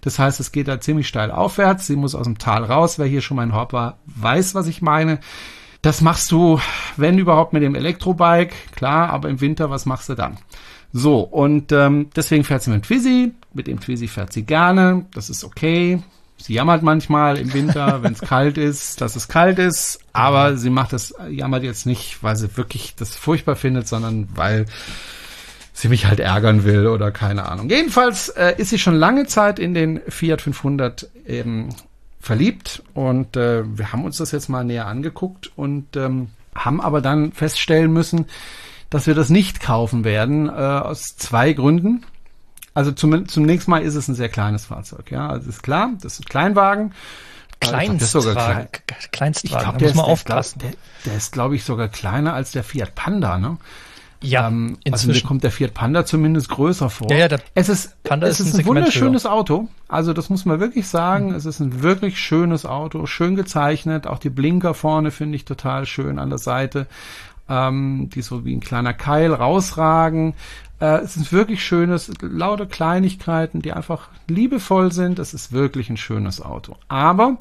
Das heißt, es geht da ziemlich steil aufwärts. Sie muss aus dem Tal raus. Wer hier schon mal in Hop war, weiß, was ich meine. Das machst du, wenn überhaupt, mit dem Elektrobike, klar, aber im Winter, was machst du dann? So, und ähm, deswegen fährt sie mit dem Twizy. Mit dem Twizy fährt sie gerne. Das ist okay. Sie jammert manchmal im Winter, wenn es kalt ist, dass es kalt ist. Aber sie macht das, jammert jetzt nicht, weil sie wirklich das furchtbar findet, sondern weil sie mich halt ärgern will oder keine Ahnung. Jedenfalls äh, ist sie schon lange Zeit in den Fiat 500 eben verliebt und äh, wir haben uns das jetzt mal näher angeguckt und ähm, haben aber dann feststellen müssen, dass wir das nicht kaufen werden, äh, aus zwei Gründen. Also zum, zunächst mal ist es ein sehr kleines Fahrzeug, ja. Also ist klar, das ist ein Kleinwagen. Kleinstwagen, Kleinstwagen, ich glaub, da muss man aufpassen. Der, der ist, glaube ich, sogar kleiner als der Fiat Panda, ne? Ja, ähm, also mir kommt der Fiat Panda zumindest größer vor. Ja, ja, der es ist, Panda es ist ein, ein wunderschönes höher. Auto. Also das muss man wirklich sagen. Mhm. Es ist ein wirklich schönes Auto, schön gezeichnet. Auch die Blinker vorne finde ich total schön an der Seite ähm, die so wie ein kleiner Keil rausragen. Äh, es ist wirklich schönes, lauter Kleinigkeiten, die einfach liebevoll sind. Es ist wirklich ein schönes Auto. Aber,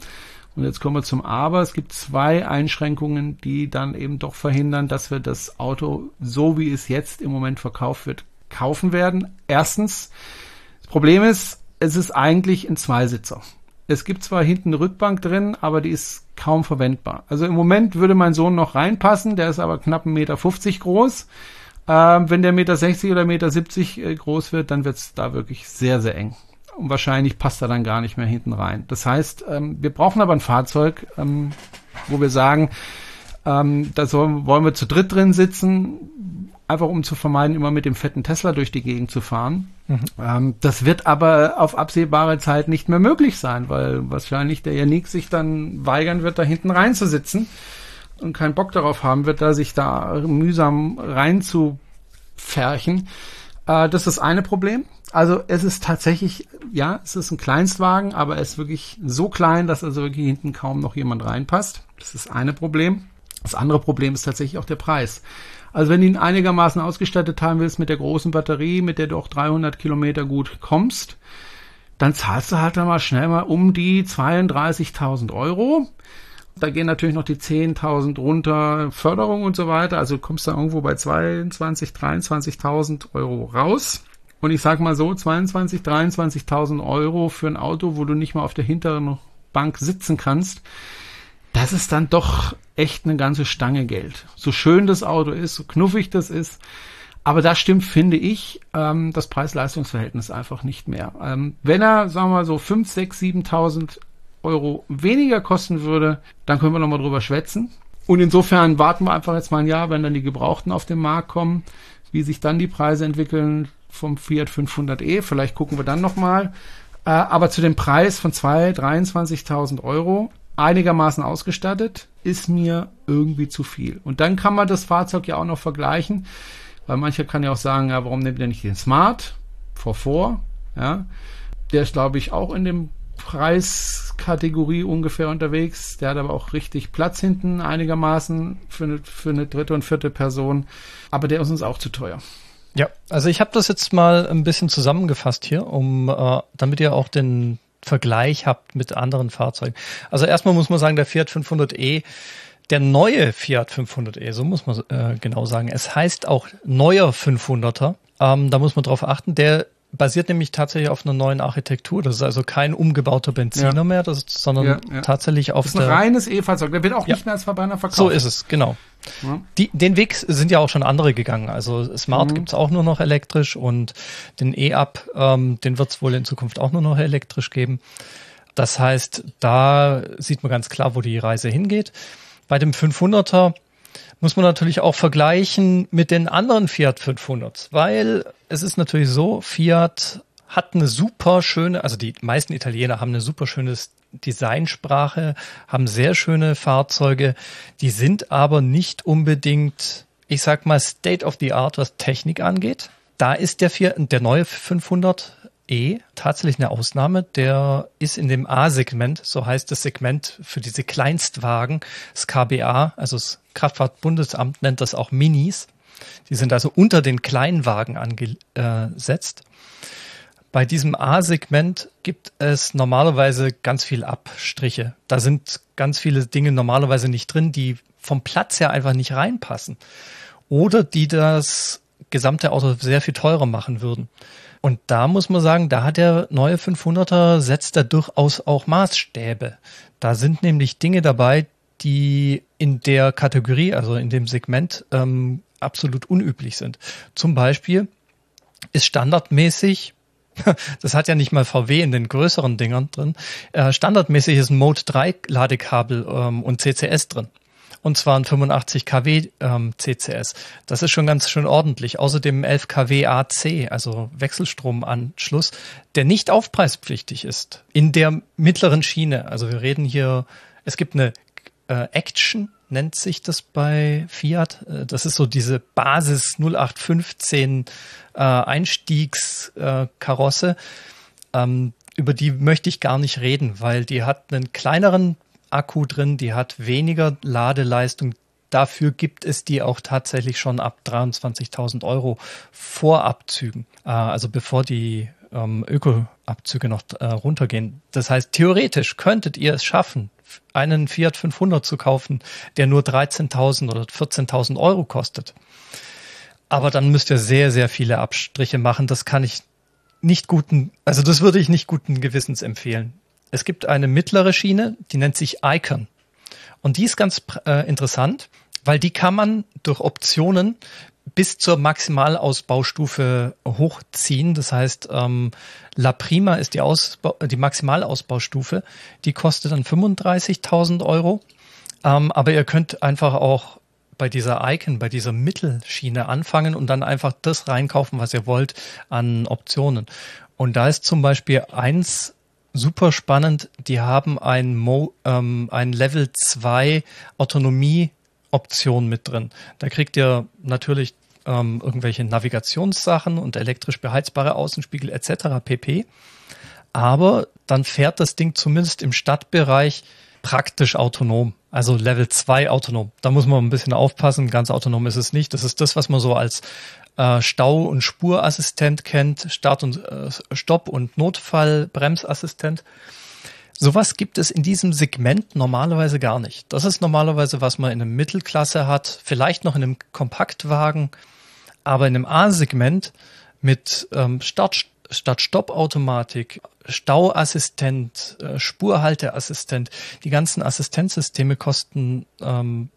und jetzt kommen wir zum Aber, es gibt zwei Einschränkungen, die dann eben doch verhindern, dass wir das Auto, so wie es jetzt im Moment verkauft wird, kaufen werden. Erstens, das Problem ist, es ist eigentlich ein Zweisitzer. Es gibt zwar hinten eine Rückbank drin, aber die ist kaum verwendbar. Also im Moment würde mein Sohn noch reinpassen, der ist aber knapp 1,50 Meter groß. Ähm, wenn der 1,60 Meter oder 1,70 Meter äh, groß wird, dann wird es da wirklich sehr, sehr eng. Und wahrscheinlich passt er dann gar nicht mehr hinten rein. Das heißt, ähm, wir brauchen aber ein Fahrzeug, ähm, wo wir sagen, ähm, da wollen wir zu dritt drin sitzen, einfach um zu vermeiden, immer mit dem fetten Tesla durch die Gegend zu fahren. Mhm. Ähm, das wird aber auf absehbare Zeit nicht mehr möglich sein, weil wahrscheinlich der Janik sich dann weigern wird, da hinten reinzusitzen und keinen Bock darauf haben wird, da sich da mühsam reinzufärchen. Äh, das ist das eine Problem. Also es ist tatsächlich, ja, es ist ein Kleinstwagen, aber er ist wirklich so klein, dass also wirklich hinten kaum noch jemand reinpasst. Das ist das eine Problem. Das andere Problem ist tatsächlich auch der Preis. Also wenn du ihn einigermaßen ausgestattet haben willst mit der großen Batterie, mit der du auch 300 Kilometer gut kommst, dann zahlst du halt dann mal schnell mal um die 32.000 Euro. Da gehen natürlich noch die 10.000 runter Förderung und so weiter. Also du kommst da irgendwo bei 22, 23.000 Euro raus. Und ich sag mal so, 22, 23.000 Euro für ein Auto, wo du nicht mal auf der hinteren Bank sitzen kannst, das ist dann doch echt eine ganze Stange Geld. So schön das Auto ist, so knuffig das ist. Aber da stimmt, finde ich, ähm, das Preis-Leistungs-Verhältnis einfach nicht mehr. Ähm, wenn er, sagen wir mal so, 5, 6, 7.000 Euro weniger kosten würde, dann können wir nochmal drüber schwätzen. Und insofern warten wir einfach jetzt mal ein Jahr, wenn dann die Gebrauchten auf den Markt kommen, wie sich dann die Preise entwickeln vom Fiat 500e. Vielleicht gucken wir dann nochmal. Äh, aber zu dem Preis von 2.000, 23.000 Euro einigermaßen ausgestattet, ist mir irgendwie zu viel. Und dann kann man das Fahrzeug ja auch noch vergleichen, weil mancher kann ja auch sagen, ja, warum nimmt ihr nicht den Smart vor vor? Ja, der ist, glaube ich, auch in dem Preiskategorie ungefähr unterwegs. Der hat aber auch richtig Platz hinten einigermaßen für eine, für eine dritte und vierte Person. Aber der ist uns auch zu teuer. Ja, also ich habe das jetzt mal ein bisschen zusammengefasst hier, um äh, damit ihr auch den Vergleich habt mit anderen Fahrzeugen. Also erstmal muss man sagen, der Fiat 500e, der neue Fiat 500e, so muss man äh, genau sagen. Es heißt auch neuer 500er. Ähm, da muss man drauf achten. Der basiert nämlich tatsächlich auf einer neuen Architektur. Das ist also kein umgebauter Benziner ja. mehr, das ist, sondern ja, ja. tatsächlich auf das ist ein reines E-Fahrzeug. Der wird auch nicht mehr als Verbrenner verkauft. So ist es, genau. Die, den Weg sind ja auch schon andere gegangen. Also Smart mhm. gibt's auch nur noch elektrisch und den E-Up, ähm, den wird's wohl in Zukunft auch nur noch elektrisch geben. Das heißt, da sieht man ganz klar, wo die Reise hingeht. Bei dem 500er muss man natürlich auch vergleichen mit den anderen Fiat 500, weil es ist natürlich so, Fiat hat eine super schöne, also die meisten Italiener haben eine super schöne Designsprache, haben sehr schöne Fahrzeuge, die sind aber nicht unbedingt, ich sag mal, State of the Art, was Technik angeht. Da ist der, vier, der neue 500 E tatsächlich eine Ausnahme. Der ist in dem A-Segment, so heißt das Segment für diese Kleinstwagen, das KBA, also das Kraftfahrtbundesamt nennt das auch Minis. Die sind also unter den Kleinwagen angesetzt. Bei diesem A-Segment gibt es normalerweise ganz viel Abstriche. Da sind ganz viele Dinge normalerweise nicht drin, die vom Platz her einfach nicht reinpassen. Oder die das gesamte Auto sehr viel teurer machen würden. Und da muss man sagen, da hat der neue 500er setzt da durchaus auch Maßstäbe. Da sind nämlich Dinge dabei, die in der Kategorie, also in dem Segment, ähm, absolut unüblich sind. Zum Beispiel ist standardmäßig das hat ja nicht mal VW in den größeren Dingern drin. Äh, standardmäßig ist ein Mode 3 Ladekabel ähm, und CCS drin und zwar ein 85 kW CCS. Das ist schon ganz schön ordentlich. Außerdem 11 kW AC, also Wechselstromanschluss, der nicht aufpreispflichtig ist in der mittleren Schiene. Also wir reden hier, es gibt eine äh, Action, nennt sich das bei Fiat. Äh, das ist so diese Basis 0815 äh, Einstiegskarosse. Äh, ähm, über die möchte ich gar nicht reden, weil die hat einen kleineren Akku drin, die hat weniger Ladeleistung. Dafür gibt es die auch tatsächlich schon ab 23.000 Euro vor Abzügen, äh, also bevor die ähm, Öko-Abzüge noch äh, runtergehen. Das heißt, theoretisch könntet ihr es schaffen, einen Fiat 500 zu kaufen, der nur 13.000 oder 14.000 Euro kostet. Aber dann müsst ihr sehr, sehr viele Abstriche machen. Das kann ich nicht guten, also das würde ich nicht guten Gewissens empfehlen. Es gibt eine mittlere Schiene, die nennt sich Icon. Und die ist ganz äh, interessant, weil die kann man durch Optionen bis zur Maximalausbaustufe hochziehen. Das heißt, ähm, La Prima ist die, Ausbau, die Maximalausbaustufe. Die kostet dann 35.000 Euro. Ähm, aber ihr könnt einfach auch bei dieser Icon, bei dieser Mittelschiene anfangen und dann einfach das reinkaufen, was ihr wollt an Optionen. Und da ist zum Beispiel eins super spannend. Die haben ein, Mo, ähm, ein Level 2 Autonomie-Option mit drin. Da kriegt ihr natürlich ähm, irgendwelche Navigationssachen und elektrisch beheizbare Außenspiegel etc. pp. Aber dann fährt das Ding zumindest im Stadtbereich praktisch autonom. Also Level 2 autonom. Da muss man ein bisschen aufpassen. Ganz autonom ist es nicht. Das ist das, was man so als äh, Stau- und Spurassistent kennt, Start- und äh, Stopp- und Notfallbremsassistent. Sowas gibt es in diesem Segment normalerweise gar nicht. Das ist normalerweise, was man in einem Mittelklasse hat, vielleicht noch in einem Kompaktwagen, aber in einem A-Segment mit ähm, Start, Start-Stopp-Automatik, Stauassistent, äh, Spurhalteassistent, die ganzen Assistenzsysteme kosten ähm,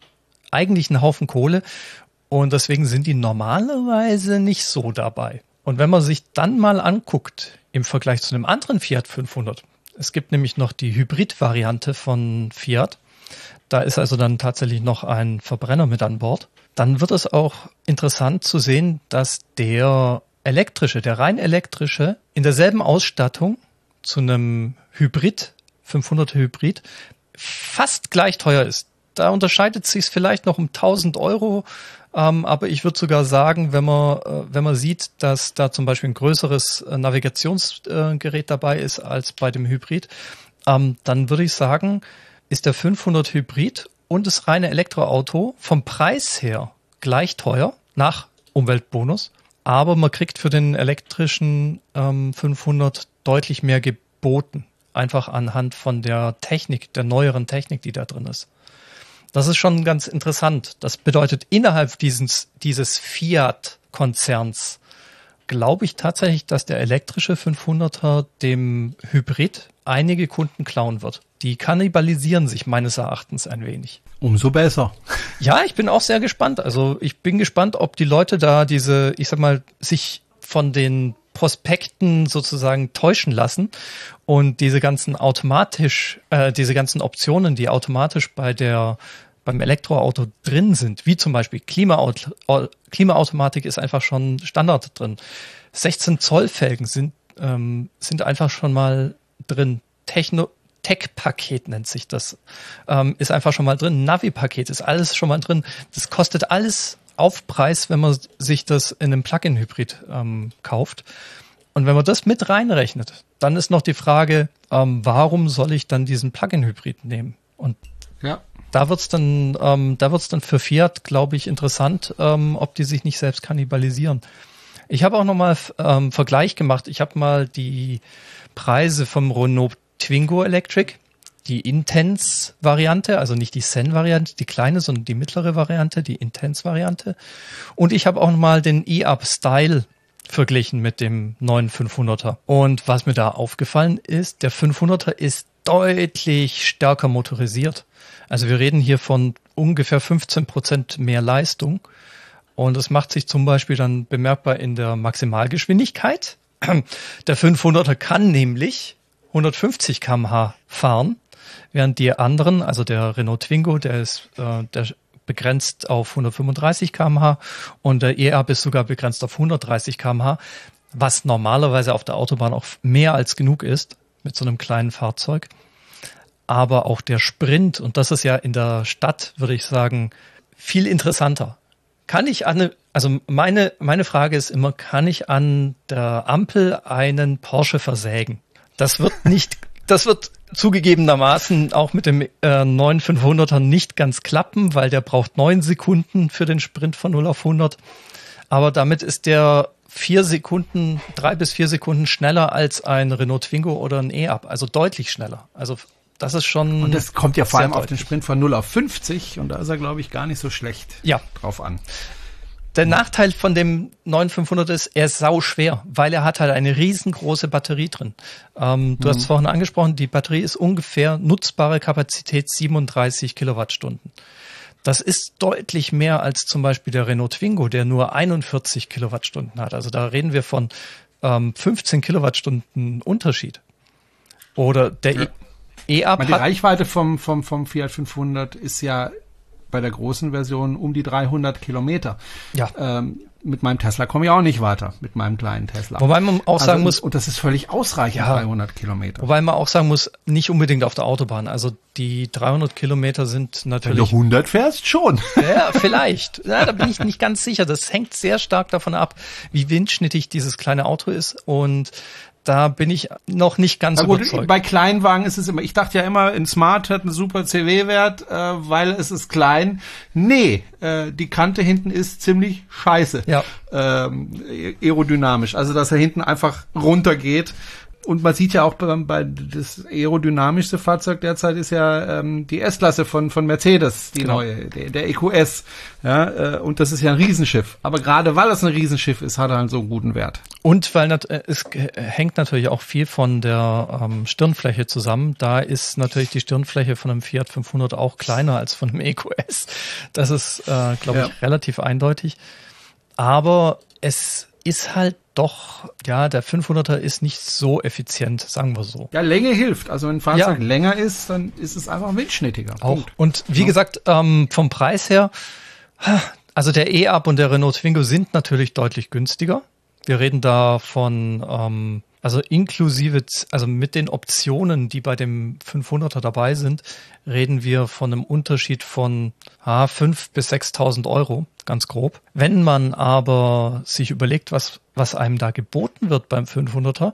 eigentlich einen Haufen Kohle und deswegen sind die normalerweise nicht so dabei. Und wenn man sich dann mal anguckt, im Vergleich zu einem anderen Fiat 500, es gibt nämlich noch die Hybrid-Variante von Fiat, da ist also dann tatsächlich noch ein Verbrenner mit an Bord, dann wird es auch interessant zu sehen, dass der elektrische, der rein elektrische, in derselben Ausstattung zu einem Hybrid, 500 Hybrid, fast gleich teuer ist. Da unterscheidet sich es vielleicht noch um 1000 Euro, ähm, aber ich würde sogar sagen, wenn man, äh, wenn man sieht, dass da zum Beispiel ein größeres äh, Navigationsgerät dabei ist als bei dem Hybrid, ähm, dann würde ich sagen, ist der 500 Hybrid und das reine Elektroauto vom Preis her gleich teuer nach Umweltbonus, aber man kriegt für den elektrischen ähm, 500 deutlich mehr geboten, einfach anhand von der Technik, der neueren Technik, die da drin ist. Das ist schon ganz interessant. Das bedeutet, innerhalb dieses, dieses Fiat-Konzerns glaube ich tatsächlich, dass der elektrische 500er dem Hybrid einige Kunden klauen wird. Die kannibalisieren sich meines Erachtens ein wenig. Umso besser. Ja, ich bin auch sehr gespannt. Also ich bin gespannt, ob die Leute da diese, ich sag mal, sich von den Prospekten sozusagen täuschen lassen und diese ganzen automatisch, äh, diese ganzen Optionen, die automatisch bei der beim Elektroauto drin sind, wie zum Beispiel Klimaauto, Klimaautomatik ist einfach schon Standard drin. 16 Zoll Felgen sind ähm, sind einfach schon mal drin. Techno Tech-Paket nennt sich das. Ähm, ist einfach schon mal drin. Navi-Paket ist alles schon mal drin. Das kostet alles Aufpreis, wenn man sich das in einem Plug-in-Hybrid ähm, kauft. Und wenn man das mit reinrechnet, dann ist noch die Frage, ähm, warum soll ich dann diesen Plug-in-Hybrid nehmen? Und ja. Da wird's dann, ähm, da dann für Fiat, glaube ich, interessant, ähm, ob die sich nicht selbst kannibalisieren. Ich habe auch nochmal ähm, Vergleich gemacht. Ich habe mal die Preise vom Renault Twingo Electric, die Intense-Variante, also nicht die Sen-Variante, die kleine, sondern die mittlere Variante, die Intense-Variante. Und ich habe auch nochmal den E-Up Style verglichen mit dem neuen 500er. Und was mir da aufgefallen ist, der 500er ist deutlich stärker motorisiert. Also wir reden hier von ungefähr 15 Prozent mehr Leistung. Und das macht sich zum Beispiel dann bemerkbar in der Maximalgeschwindigkeit. Der 500er kann nämlich 150 kmh fahren, während die anderen, also der Renault Twingo, der ist äh, der begrenzt auf 135 kmh und der E-Up ist sogar begrenzt auf 130 kmh, was normalerweise auf der Autobahn auch mehr als genug ist mit so einem kleinen Fahrzeug. Aber auch der Sprint, und das ist ja in der Stadt, würde ich sagen, viel interessanter. Kann ich an, also meine, meine Frage ist immer, kann ich an der Ampel einen Porsche versägen? Das wird nicht, das wird zugegebenermaßen auch mit dem äh, 9500er nicht ganz klappen, weil der braucht neun Sekunden für den Sprint von 0 auf 100. Aber damit ist der vier Sekunden, drei bis vier Sekunden schneller als ein Renault Twingo oder ein E-Up. Also deutlich schneller. Also das ist schon. Und das kommt ja vor allem deutlich. auf den Sprint von 0 auf 50 und da ist er, glaube ich, gar nicht so schlecht ja. drauf an. Der Nachteil von dem 9500 ist, er ist sau schwer, weil er hat halt eine riesengroße Batterie drin. Ähm, du mhm. hast es vorhin angesprochen, die Batterie ist ungefähr nutzbare Kapazität 37 Kilowattstunden. Das ist deutlich mehr als zum Beispiel der Renault Twingo, der nur 41 Kilowattstunden hat. Also da reden wir von ähm, 15 Kilowattstunden Unterschied. Oder der ja. E-Up. Die Reichweite vom, vom, vom Fiat 500 ist ja bei der großen Version um die 300 Kilometer. Ja. Ähm, mit meinem Tesla komme ich auch nicht weiter, mit meinem kleinen Tesla. Wobei man auch sagen also, muss. Und das ist völlig ausreichend, ja, 300 Kilometer. Wobei man auch sagen muss, nicht unbedingt auf der Autobahn. Also die 300 Kilometer sind natürlich. Wenn du 100 fährst, schon. Ja, vielleicht. Ja, da bin ich nicht ganz sicher. Das hängt sehr stark davon ab, wie windschnittig dieses kleine Auto ist und da bin ich noch nicht ganz gut, überzeugt. Bei Kleinwagen ist es immer, ich dachte ja immer, ein Smart hat einen super CW-Wert, äh, weil es ist klein. Nee, äh, die Kante hinten ist ziemlich scheiße. Ja. Ähm, aerodynamisch. Also, dass er hinten einfach runtergeht. Und man sieht ja auch bei, bei das aerodynamischste Fahrzeug derzeit ist ja ähm, die S-Klasse von von Mercedes, die genau. neue, der, der EQS. Ja, äh, und das ist ja ein Riesenschiff. Aber gerade weil es ein Riesenschiff ist, hat er halt so einen guten Wert. Und weil äh, es hängt natürlich auch viel von der ähm, Stirnfläche zusammen. Da ist natürlich die Stirnfläche von einem Fiat 500 auch kleiner als von einem EQS. Das ist, äh, glaube ja. ich, relativ eindeutig. Aber es ist halt doch, ja, der 500er ist nicht so effizient, sagen wir so. Ja, Länge hilft. Also wenn ein Fahrzeug ja. länger ist, dann ist es einfach windschnittiger. Auch. Punkt. Und wie ja. gesagt, ähm, vom Preis her, also der E-Up und der Renault Twingo sind natürlich deutlich günstiger. Wir reden da von, ähm, also inklusive, also mit den Optionen, die bei dem 500er dabei sind, reden wir von einem Unterschied von ah, 5.000 bis 6.000 Euro, ganz grob. Wenn man aber sich überlegt, was, was einem da geboten wird beim 500er,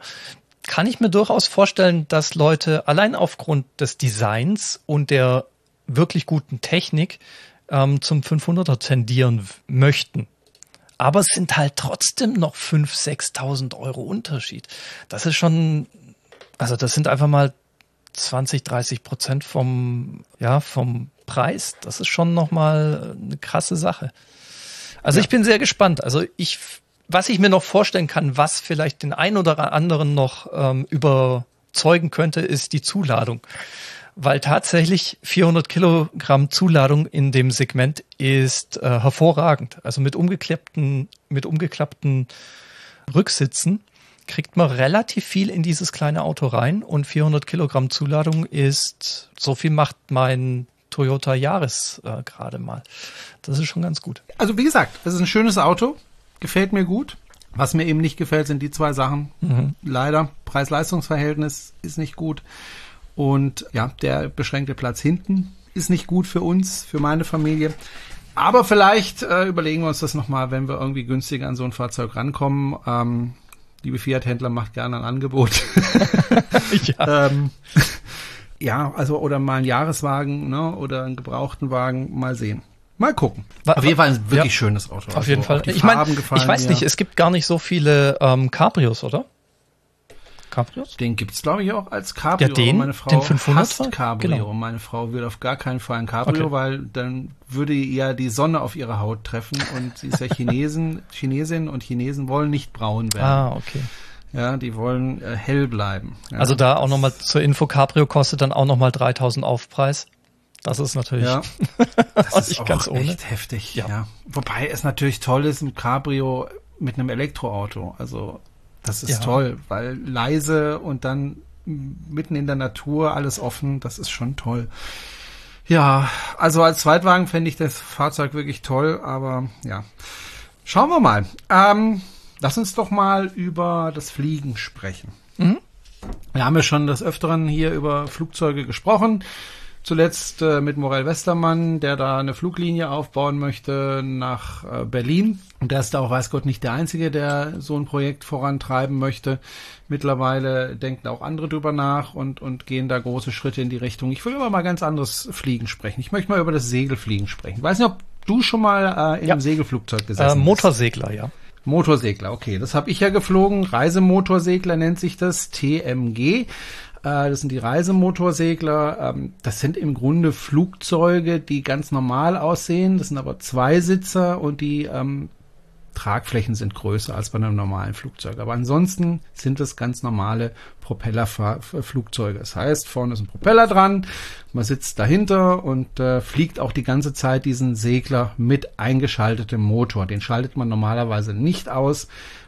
kann ich mir durchaus vorstellen, dass Leute allein aufgrund des Designs und der wirklich guten Technik ähm, zum 500er tendieren möchten. Aber es sind halt trotzdem noch 5.000, 6.000 Euro Unterschied. Das ist schon, also das sind einfach mal 20, 30 Prozent vom, ja, vom Preis. Das ist schon nochmal eine krasse Sache. Also ja. ich bin sehr gespannt. Also ich, was ich mir noch vorstellen kann, was vielleicht den einen oder anderen noch ähm, überzeugen könnte, ist die Zuladung. Weil tatsächlich 400 Kilogramm Zuladung in dem Segment ist äh, hervorragend. Also mit umgeklappten, mit umgeklappten Rücksitzen kriegt man relativ viel in dieses kleine Auto rein und 400 Kilogramm Zuladung ist, so viel macht mein Toyota Yaris äh, gerade mal. Das ist schon ganz gut. Also wie gesagt, das ist ein schönes Auto, gefällt mir gut. Was mir eben nicht gefällt, sind die zwei Sachen. Mhm. Leider, Preis-Leistungs-Verhältnis ist nicht gut. Und ja, der beschränkte Platz hinten ist nicht gut für uns, für meine Familie. Aber vielleicht äh, überlegen wir uns das nochmal, wenn wir irgendwie günstiger an so ein Fahrzeug rankommen. Ähm, liebe Fiat-Händler, macht gerne ein Angebot. ja. ähm, ja, also oder mal einen Jahreswagen ne, oder einen gebrauchten Wagen, mal sehen. Mal gucken. Auf jeden Fall ein wirklich ja, schönes Auto. Auf also jeden Fall. Ich meine, ich weiß nicht, es gibt gar nicht so viele ähm, Cabrios, oder? Cabrios? Den gibt's glaube ich auch als Cabrio. Ja, den, meine Frau den 500 hasst Cabrio. Genau. Meine Frau will auf gar keinen Fall ein Cabrio, okay. weil dann würde ja die Sonne auf ihre Haut treffen und sie ist ja Chinesen, Chinesin und Chinesen wollen nicht braun werden. Ah, okay. Ja, die wollen äh, hell bleiben. Ja. Also da auch nochmal zur Info, Cabrio kostet dann auch nochmal 3000 Aufpreis. Das ist natürlich ja, das ist auch ganz ohne. echt heftig. Ja. ja. Wobei es natürlich toll ist, ein Cabrio mit einem Elektroauto. Also das ist ja. toll, weil leise und dann mitten in der Natur alles offen, das ist schon toll. Ja, also als Zweitwagen fände ich das Fahrzeug wirklich toll, aber ja. Schauen wir mal. Ähm, lass uns doch mal über das Fliegen sprechen. Mhm. Wir haben ja schon des Öfteren hier über Flugzeuge gesprochen. Zuletzt äh, mit Morel Westermann, der da eine Fluglinie aufbauen möchte nach äh, Berlin. Und der ist da auch, weiß Gott, nicht der Einzige, der so ein Projekt vorantreiben möchte. Mittlerweile denken auch andere drüber nach und, und gehen da große Schritte in die Richtung. Ich will aber mal ganz anderes Fliegen sprechen. Ich möchte mal über das Segelfliegen sprechen. Ich weiß nicht, ob du schon mal äh, in ja. einem Segelflugzeug gesessen äh, Motorsegler, ja. Motorsegler, okay. Das habe ich ja geflogen. Reisemotorsegler nennt sich das, TMG. Äh, das sind die Reisemotorsegler. Ähm, das sind im Grunde Flugzeuge, die ganz normal aussehen. Das sind aber Zweisitzer und die ähm, Tragflächen sind größer als bei einem normalen Flugzeug. Aber ansonsten sind es ganz normale Propellerflugzeuge. Das heißt, vorne ist ein Propeller dran, man sitzt dahinter und äh, fliegt auch die ganze Zeit diesen Segler mit eingeschaltetem Motor. Den schaltet man normalerweise nicht aus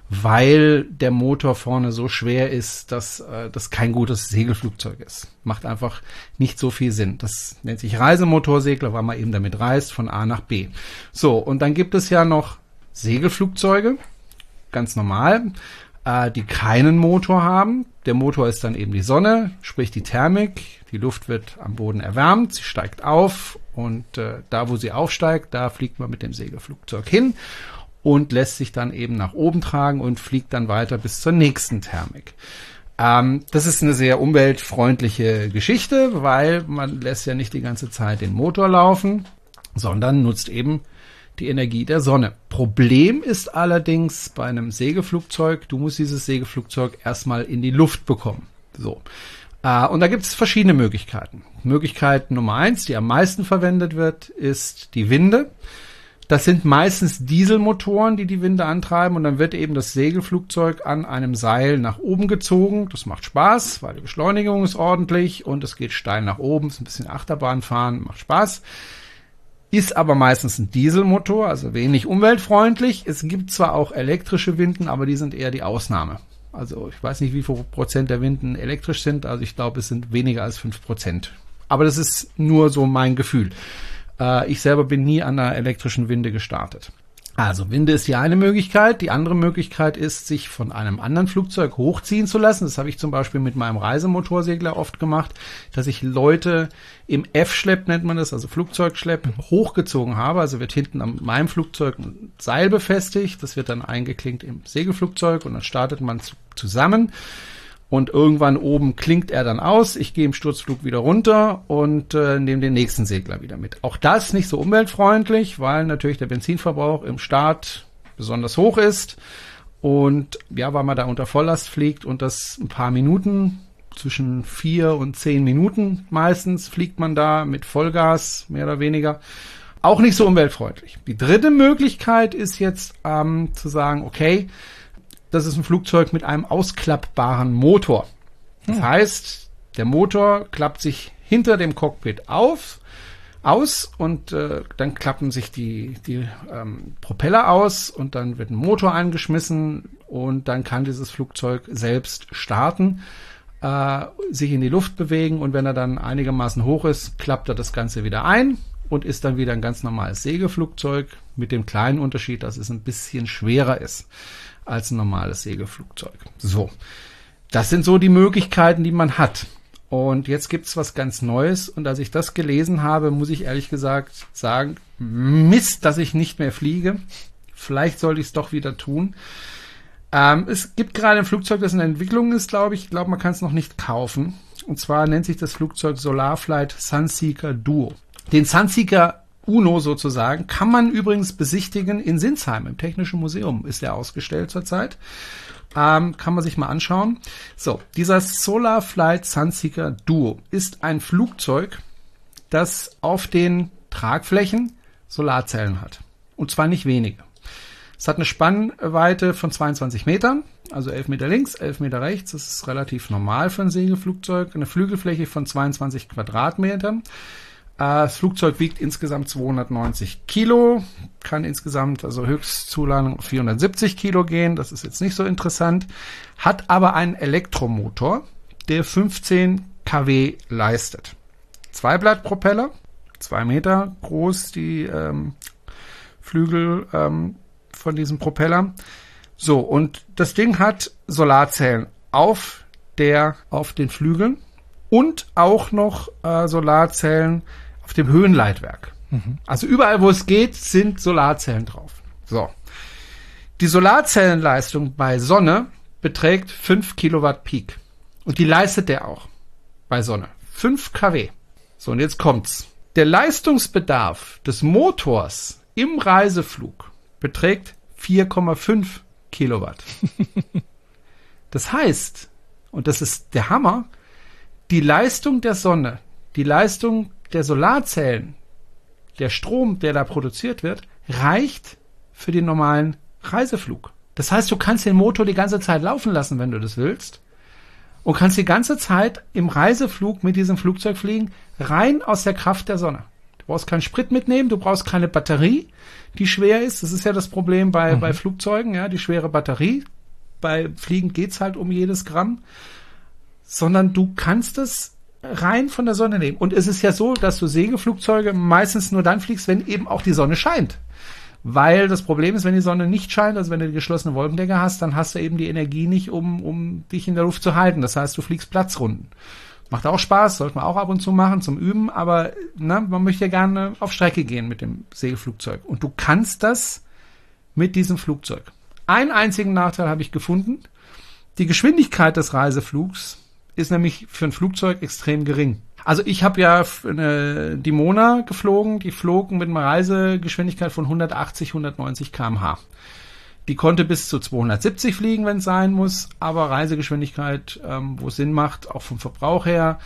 weil der Motor vorne so schwer ist, dass äh, das kein gutes Segelflugzeug ist. Macht einfach nicht so viel Sinn. Das nennt sich Reisemotorsegler, weil man eben damit reist von A nach B. So, und dann gibt es ja noch Segelflugzeuge, ganz normal, äh, die keinen Motor haben. Der Motor ist dann eben die Sonne, sprich die Thermik. Die Luft wird am Boden erwärmt, sie steigt auf und äh, da, wo sie aufsteigt, da fliegt man mit dem Segelflugzeug hin und lässt sich dann eben nach oben tragen und fliegt dann weiter bis zur nächsten Thermik. Ähm, das ist eine sehr umweltfreundliche Geschichte, weil man lässt ja nicht die ganze Zeit den Motor laufen, sondern nutzt eben die Energie der Sonne. Problem ist allerdings bei einem Segelflugzeug, du musst dieses Segelflugzeug erstmal in die Luft bekommen. So. Äh, und da gibt es verschiedene Möglichkeiten. Möglichkeit Nummer eins, die am meisten verwendet wird, ist die Winde. Das sind meistens Dieselmotoren, die die Winde antreiben und dann wird eben das Segelflugzeug an einem Seil nach oben gezogen. Das macht Spaß, weil die Beschleunigung ist ordentlich und es geht steil nach oben, ist ein bisschen Achterbahn fahren, macht Spaß. Ist aber meistens ein Dieselmotor, also wenig umweltfreundlich. Es gibt zwar auch elektrische Winden, aber die sind eher die Ausnahme. Also ich weiß nicht, wie viel Prozent der Winden elektrisch sind. Also ich glaube, es sind weniger als fünf Prozent. Aber das ist nur so mein Gefühl. Äh, ich selber bin nie an einer elektrischen Winde gestartet. Also Winde ist die eine Möglichkeit. Die andere Möglichkeit ist, sich von einem anderen Flugzeug hochziehen zu lassen. Das habe ich zum Beispiel mit meinem Reisemotorsegler oft gemacht, dass ich Leute im F-Schlepp nennt man das, also Flugzeugschlepp, hochgezogen habe. Also wird hinten an meinem Flugzeug ein Seil befestigt. Das wird dann eingeklinkt im Segelflugzeug und dann startet man zusammen und irgendwann oben klingt er dann aus. Ich gehe im Sturzflug wieder runter und äh, nehme den nächsten Segler wieder mit. Auch das nicht so umweltfreundlich, weil natürlich der Benzinverbrauch im Start besonders hoch ist. Und ja, weil man da unter Volllast fliegt und das ein paar Minuten, zwischen vier und zehn Minuten meistens fliegt man da mit Vollgas, mehr oder weniger. Auch nicht so umweltfreundlich. Die dritte Möglichkeit ist jetzt ähm, zu sagen, okay, das ist ein Flugzeug mit einem ausklappbaren Motor. Das hm. heißt, der Motor klappt sich hinter dem Cockpit auf, aus und äh, dann klappen sich die, die ähm, Propeller aus und dann wird ein Motor angeschmissen und dann kann dieses Flugzeug selbst starten, äh, sich in die Luft bewegen und wenn er dann einigermaßen hoch ist, klappt er das Ganze wieder ein und ist dann wieder ein ganz normales Segelflugzeug mit dem kleinen Unterschied, dass es ein bisschen schwerer ist. Als ein normales Segelflugzeug. So. Das sind so die Möglichkeiten, die man hat. Und jetzt gibt's was ganz Neues. Und als ich das gelesen habe, muss ich ehrlich gesagt sagen, Mist, dass ich nicht mehr fliege. Vielleicht sollte ich es doch wieder tun. Ähm, es gibt gerade ein Flugzeug, das in Entwicklung ist, glaube ich. Ich glaube, man kann es noch nicht kaufen. Und zwar nennt sich das Flugzeug Solarflight Sunseeker Duo. Den Sunseeker Uno sozusagen kann man übrigens besichtigen in Sinsheim im Technischen Museum ist er ausgestellt zurzeit. Ähm, kann man sich mal anschauen. So, dieser Solarflight Sunseeker Duo ist ein Flugzeug, das auf den Tragflächen Solarzellen hat. Und zwar nicht wenige. Es hat eine Spannweite von 22 Metern, also 11 Meter links, 11 Meter rechts. Das ist relativ normal für ein Segelflugzeug. Eine Flügelfläche von 22 Quadratmetern. Äh, das Flugzeug wiegt insgesamt 290 Kilo, kann insgesamt also Höchstzuladung 470 Kilo gehen. Das ist jetzt nicht so interessant. Hat aber einen Elektromotor, der 15 kW leistet. Zweiblattpropeller, zwei Meter groß, die ähm, Flügel ähm, von diesem Propeller. So, und das Ding hat Solarzellen auf der, auf den Flügeln und auch noch äh, Solarzellen auf dem Höhenleitwerk. Mhm. Also überall, wo es geht, sind Solarzellen drauf. So. Die Solarzellenleistung bei Sonne beträgt 5 Kilowatt Peak. Und die leistet der auch bei Sonne. 5 kW. So, und jetzt kommt's. Der Leistungsbedarf des Motors im Reiseflug beträgt 4,5 Kilowatt. Das heißt, und das ist der Hammer, die Leistung der Sonne, die Leistung der Solarzellen, der Strom, der da produziert wird, reicht für den normalen Reiseflug. Das heißt, du kannst den Motor die ganze Zeit laufen lassen, wenn du das willst. Und kannst die ganze Zeit im Reiseflug mit diesem Flugzeug fliegen, rein aus der Kraft der Sonne. Du brauchst keinen Sprit mitnehmen, du brauchst keine Batterie, die schwer ist. Das ist ja das Problem bei, mhm. bei Flugzeugen, ja, die schwere Batterie. Bei Fliegen geht's halt um jedes Gramm. Sondern du kannst es rein von der Sonne nehmen. Und es ist ja so, dass du Segelflugzeuge meistens nur dann fliegst, wenn eben auch die Sonne scheint. Weil das Problem ist, wenn die Sonne nicht scheint, also wenn du die geschlossene Wolkendecke hast, dann hast du eben die Energie nicht, um, um dich in der Luft zu halten. Das heißt, du fliegst Platzrunden. Macht auch Spaß, sollte man auch ab und zu machen zum Üben, aber ne, man möchte ja gerne auf Strecke gehen mit dem Segelflugzeug. Und du kannst das mit diesem Flugzeug. Einen einzigen Nachteil habe ich gefunden. Die Geschwindigkeit des Reiseflugs ist nämlich für ein Flugzeug extrem gering. Also ich habe ja eine, die Mona geflogen, die flogen mit einer Reisegeschwindigkeit von 180, 190 kmh. Die konnte bis zu 270 fliegen, wenn es sein muss, aber Reisegeschwindigkeit, ähm, wo es Sinn macht, auch vom Verbrauch her,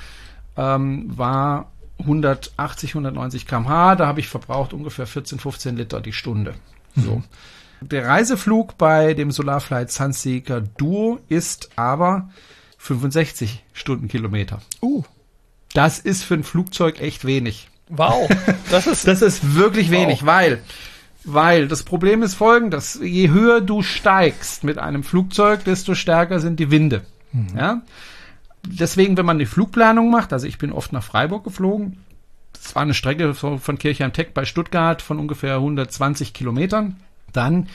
ähm, war 180, 190 kmh. Da habe ich verbraucht ungefähr 14, 15 Liter die Stunde. Mhm. So. Der Reiseflug bei dem Solarflight Sunseeker Duo ist aber 65 Stundenkilometer. Uh. Das ist für ein Flugzeug echt wenig. Wow. Das ist, das ist wirklich wenig, wow. weil weil das Problem ist folgendes, je höher du steigst mit einem Flugzeug, desto stärker sind die Winde. Mhm. Ja? Deswegen, wenn man die Flugplanung macht, also ich bin oft nach Freiburg geflogen, das war eine Strecke von Kirchheim-Tech bei Stuttgart von ungefähr 120 Kilometern, dann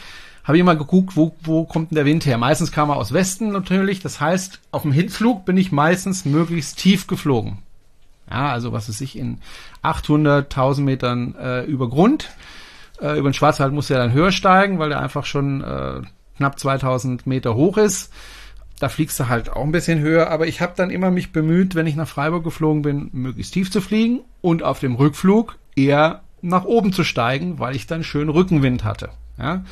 habe ich mal geguckt, wo, wo kommt denn der Wind her? Meistens kam er aus Westen natürlich. Das heißt, auf dem Hinflug bin ich meistens möglichst tief geflogen. Ja, also was ist ich in 800, 1000 Metern äh, über Grund. Äh, über den Schwarzwald muss er dann höher steigen, weil er einfach schon äh, knapp 2000 Meter hoch ist. Da fliegst du halt auch ein bisschen höher, aber ich habe dann immer mich bemüht, wenn ich nach Freiburg geflogen bin, möglichst tief zu fliegen und auf dem Rückflug eher nach oben zu steigen, weil ich dann schön Rückenwind hatte. Ja?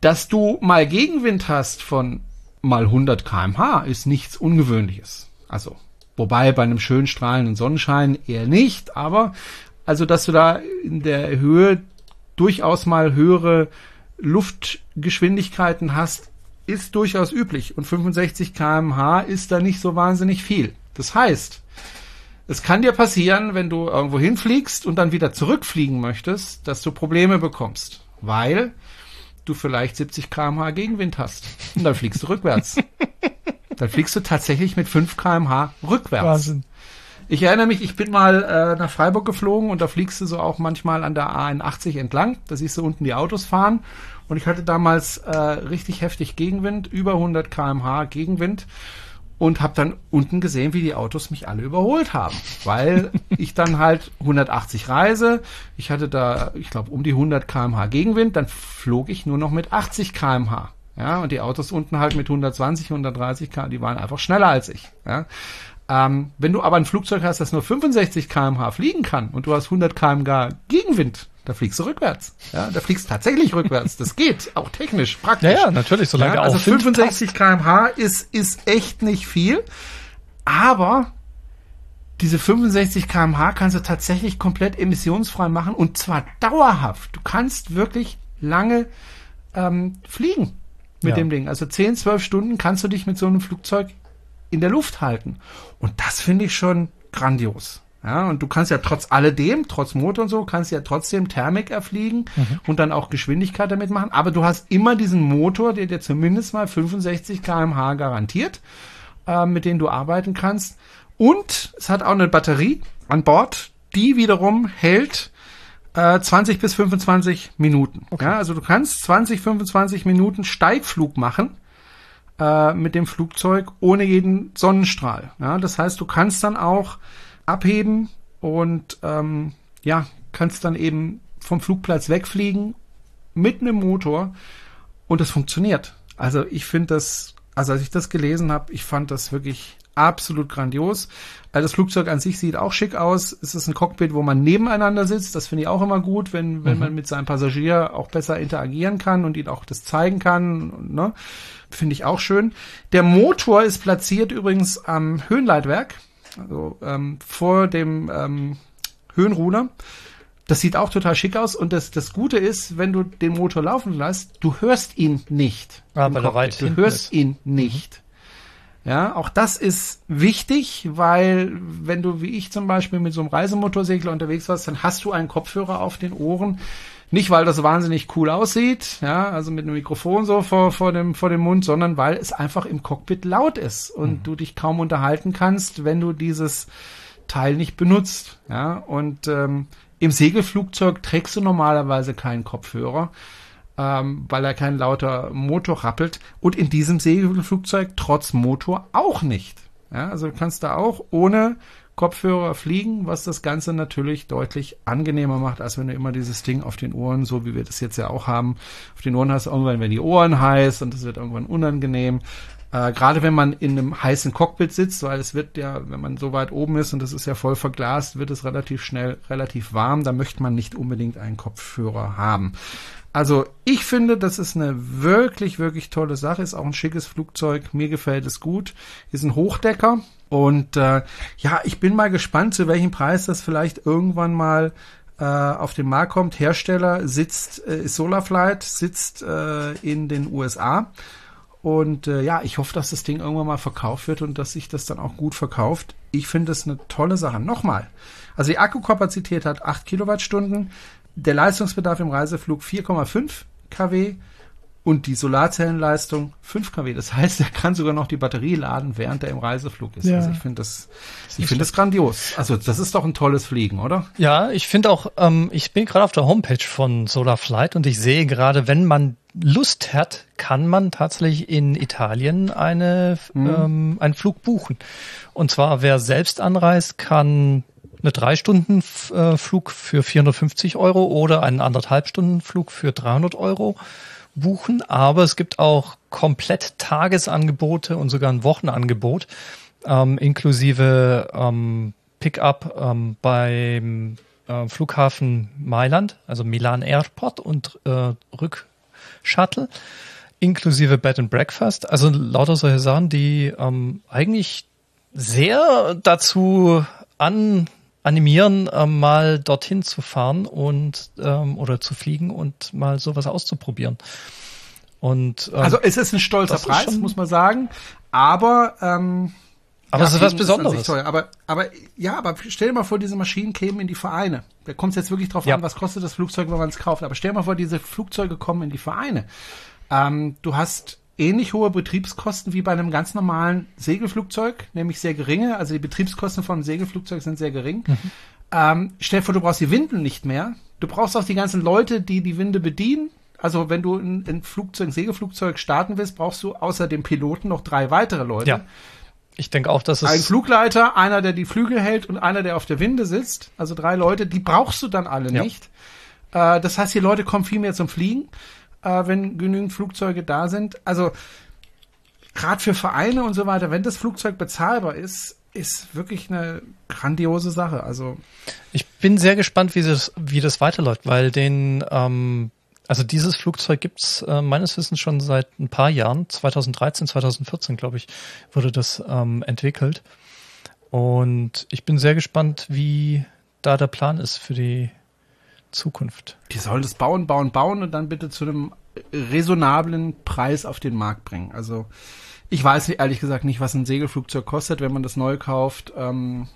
Dass du mal Gegenwind hast von mal 100 kmh ist nichts Ungewöhnliches. Also, wobei bei einem schön strahlenden Sonnenschein eher nicht, aber also, dass du da in der Höhe durchaus mal höhere Luftgeschwindigkeiten hast, ist durchaus üblich. Und 65 kmh ist da nicht so wahnsinnig viel. Das heißt, es kann dir passieren, wenn du irgendwo hinfliegst und dann wieder zurückfliegen möchtest, dass du Probleme bekommst, weil du vielleicht 70 kmh Gegenwind hast. Und dann fliegst du rückwärts. dann fliegst du tatsächlich mit 5 kmh rückwärts. Wahnsinn. Ich erinnere mich, ich bin mal äh, nach Freiburg geflogen und da fliegst du so auch manchmal an der A81 entlang. Da siehst du unten die Autos fahren. Und ich hatte damals äh, richtig heftig Gegenwind, über 100 kmh Gegenwind und habe dann unten gesehen, wie die Autos mich alle überholt haben, weil ich dann halt 180 reise, ich hatte da, ich glaube, um die 100 kmh Gegenwind, dann flog ich nur noch mit 80 kmh. Ja, und die Autos unten halt mit 120, 130 km, die waren einfach schneller als ich. Ja. Ähm, wenn du aber ein Flugzeug hast, das nur 65 kmh fliegen kann und du hast 100 kmh Gegenwind, da fliegst du rückwärts. Ja, da fliegst du tatsächlich rückwärts. Das geht, auch technisch, praktisch. Ja, ja natürlich, solange ja, Also 65 kmh ist, ist echt nicht viel, aber diese 65 kmh kannst du tatsächlich komplett emissionsfrei machen und zwar dauerhaft. Du kannst wirklich lange ähm, fliegen mit ja. dem Ding. Also 10, 12 Stunden kannst du dich mit so einem Flugzeug in der Luft halten. Und das finde ich schon grandios. Ja, und du kannst ja trotz alledem, trotz Motor und so, kannst ja trotzdem Thermik erfliegen mhm. und dann auch Geschwindigkeit damit machen. Aber du hast immer diesen Motor, der dir zumindest mal 65 kmh garantiert, äh, mit dem du arbeiten kannst. Und es hat auch eine Batterie an Bord, die wiederum hält äh, 20 bis 25 Minuten. Okay. Ja, also du kannst 20, 25 Minuten Steigflug machen äh, mit dem Flugzeug ohne jeden Sonnenstrahl. Ja, das heißt, du kannst dann auch abheben und ähm, ja, kannst dann eben vom Flugplatz wegfliegen mit einem Motor und es funktioniert. Also ich finde das, also als ich das gelesen habe, ich fand das wirklich absolut grandios. Also das Flugzeug an sich sieht auch schick aus. Es ist ein Cockpit, wo man nebeneinander sitzt. Das finde ich auch immer gut, wenn, wenn mhm. man mit seinem Passagier auch besser interagieren kann und ihn auch das zeigen kann. Ne? Finde ich auch schön. Der Motor ist platziert übrigens am Höhenleitwerk also ähm, vor dem ähm, Höhenruder. Das sieht auch total schick aus und das, das Gute ist, wenn du den Motor laufen lässt, du hörst ihn nicht. Ah, weil er weit du hörst ist. ihn nicht. Mhm. Ja, auch das ist wichtig, weil wenn du wie ich zum Beispiel mit so einem Reisemotorsegler unterwegs warst, dann hast du einen Kopfhörer auf den Ohren, nicht, weil das wahnsinnig cool aussieht, ja, also mit einem Mikrofon so vor, vor, dem, vor dem Mund, sondern weil es einfach im Cockpit laut ist und mhm. du dich kaum unterhalten kannst, wenn du dieses Teil nicht benutzt. Ja, und ähm, im Segelflugzeug trägst du normalerweise keinen Kopfhörer, ähm, weil er kein lauter Motor rappelt. Und in diesem Segelflugzeug trotz Motor auch nicht. Ja, also du kannst da auch ohne Kopfhörer fliegen, was das Ganze natürlich deutlich angenehmer macht, als wenn du immer dieses Ding auf den Ohren, so wie wir das jetzt ja auch haben, auf den Ohren hast, irgendwann werden die Ohren heiß und es wird irgendwann unangenehm. Äh, Gerade wenn man in einem heißen Cockpit sitzt, weil es wird ja, wenn man so weit oben ist und das ist ja voll verglast, wird es relativ schnell relativ warm. Da möchte man nicht unbedingt einen Kopfhörer haben. Also ich finde, das ist eine wirklich, wirklich tolle Sache. Ist auch ein schickes Flugzeug. Mir gefällt es gut. Ist ein Hochdecker. Und äh, ja, ich bin mal gespannt, zu welchem Preis das vielleicht irgendwann mal äh, auf den Markt kommt. Hersteller sitzt, äh, ist Solarflight, sitzt äh, in den USA. Und äh, ja, ich hoffe, dass das Ding irgendwann mal verkauft wird und dass sich das dann auch gut verkauft. Ich finde das eine tolle Sache. Nochmal. Also die Akkukapazität hat 8 Kilowattstunden. Der Leistungsbedarf im Reiseflug 4,5 kW und die Solarzellenleistung 5 kW. Das heißt, er kann sogar noch die Batterie laden, während er im Reiseflug ist. Ja. Also ich finde das, ich finde das grandios. Also das ist doch ein tolles Fliegen, oder? Ja, ich finde auch, ähm, ich bin gerade auf der Homepage von Solarflight und ich sehe gerade, wenn man Lust hat, kann man tatsächlich in Italien eine, mhm. ähm, einen Flug buchen. Und zwar, wer selbst anreist, kann eine drei Stunden äh, Flug für 450 Euro oder einen anderthalb Stunden Flug für 300 Euro buchen. Aber es gibt auch komplett Tagesangebote und sogar ein Wochenangebot ähm, inklusive ähm, Pickup ähm, beim äh, Flughafen Mailand, also Milan Airport und äh, Rückshuttle inklusive Bed and Breakfast. Also lauter solche Sachen, die ähm, eigentlich sehr dazu an animieren, ähm, mal dorthin zu fahren und ähm, oder zu fliegen und mal sowas auszuprobieren. Und ähm, also es ist ein stolzer Preis, schon, muss man sagen, aber ähm, aber ja, es ist was Besonderes. Ist aber, aber ja, aber stell dir mal vor, diese Maschinen kämen in die Vereine. Da kommt es jetzt wirklich drauf ja. an, was kostet das Flugzeug, wenn man es kauft. Aber stell dir mal vor, diese Flugzeuge kommen in die Vereine. Ähm, du hast ähnlich hohe Betriebskosten wie bei einem ganz normalen Segelflugzeug, nämlich sehr geringe. Also die Betriebskosten von einem Segelflugzeug sind sehr gering. Mhm. Ähm, stell dir vor, du brauchst die Winden nicht mehr. Du brauchst auch die ganzen Leute, die die Winde bedienen. Also wenn du ein, ein Flugzeug, ein Segelflugzeug starten willst, brauchst du außer dem Piloten noch drei weitere Leute. Ja. Ich denke auch, dass es. Ein Flugleiter, einer, der die Flügel hält und einer, der auf der Winde sitzt. Also drei Leute, die brauchst du dann alle ja. nicht. Äh, das heißt, die Leute kommen viel mehr zum Fliegen, äh, wenn genügend Flugzeuge da sind. Also gerade für Vereine und so weiter, wenn das Flugzeug bezahlbar ist, ist wirklich eine grandiose Sache. Also ich bin sehr gespannt, wie das, wie das weiterläuft, weil den ähm, also dieses Flugzeug gibt's äh, meines Wissens schon seit ein paar Jahren. 2013, 2014, glaube ich, wurde das ähm, entwickelt. Und ich bin sehr gespannt, wie da der Plan ist für die Zukunft. Die sollen das bauen, bauen, bauen und dann bitte zu einem raisonablen Preis auf den Markt bringen. Also ich weiß ehrlich gesagt nicht, was ein Segelflugzeug kostet, wenn man das neu kauft. Ähm,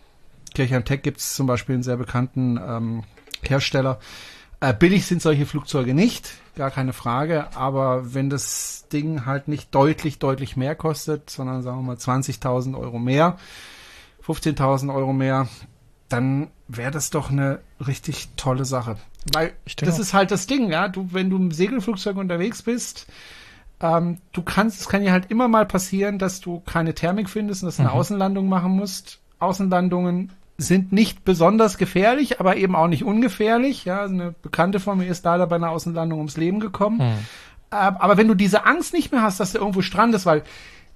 Kirchheim Tech gibt es zum Beispiel einen sehr bekannten ähm, Hersteller. Äh, billig sind solche Flugzeuge nicht, gar keine Frage. Aber wenn das Ding halt nicht deutlich, deutlich mehr kostet, sondern sagen wir mal 20.000 Euro mehr, 15.000 Euro mehr, dann wäre das doch eine richtig tolle Sache. Weil das ist halt das Ding, ja. Du, wenn du im Segelflugzeug unterwegs bist, ähm, du kannst, es kann ja halt immer mal passieren, dass du keine Thermik findest und dass du eine mhm. Außenlandung machen musst. Außenlandungen sind nicht besonders gefährlich, aber eben auch nicht ungefährlich. Ja, eine Bekannte von mir ist leider bei einer Außenlandung ums Leben gekommen. Mhm. Aber wenn du diese Angst nicht mehr hast, dass du irgendwo strandest, weil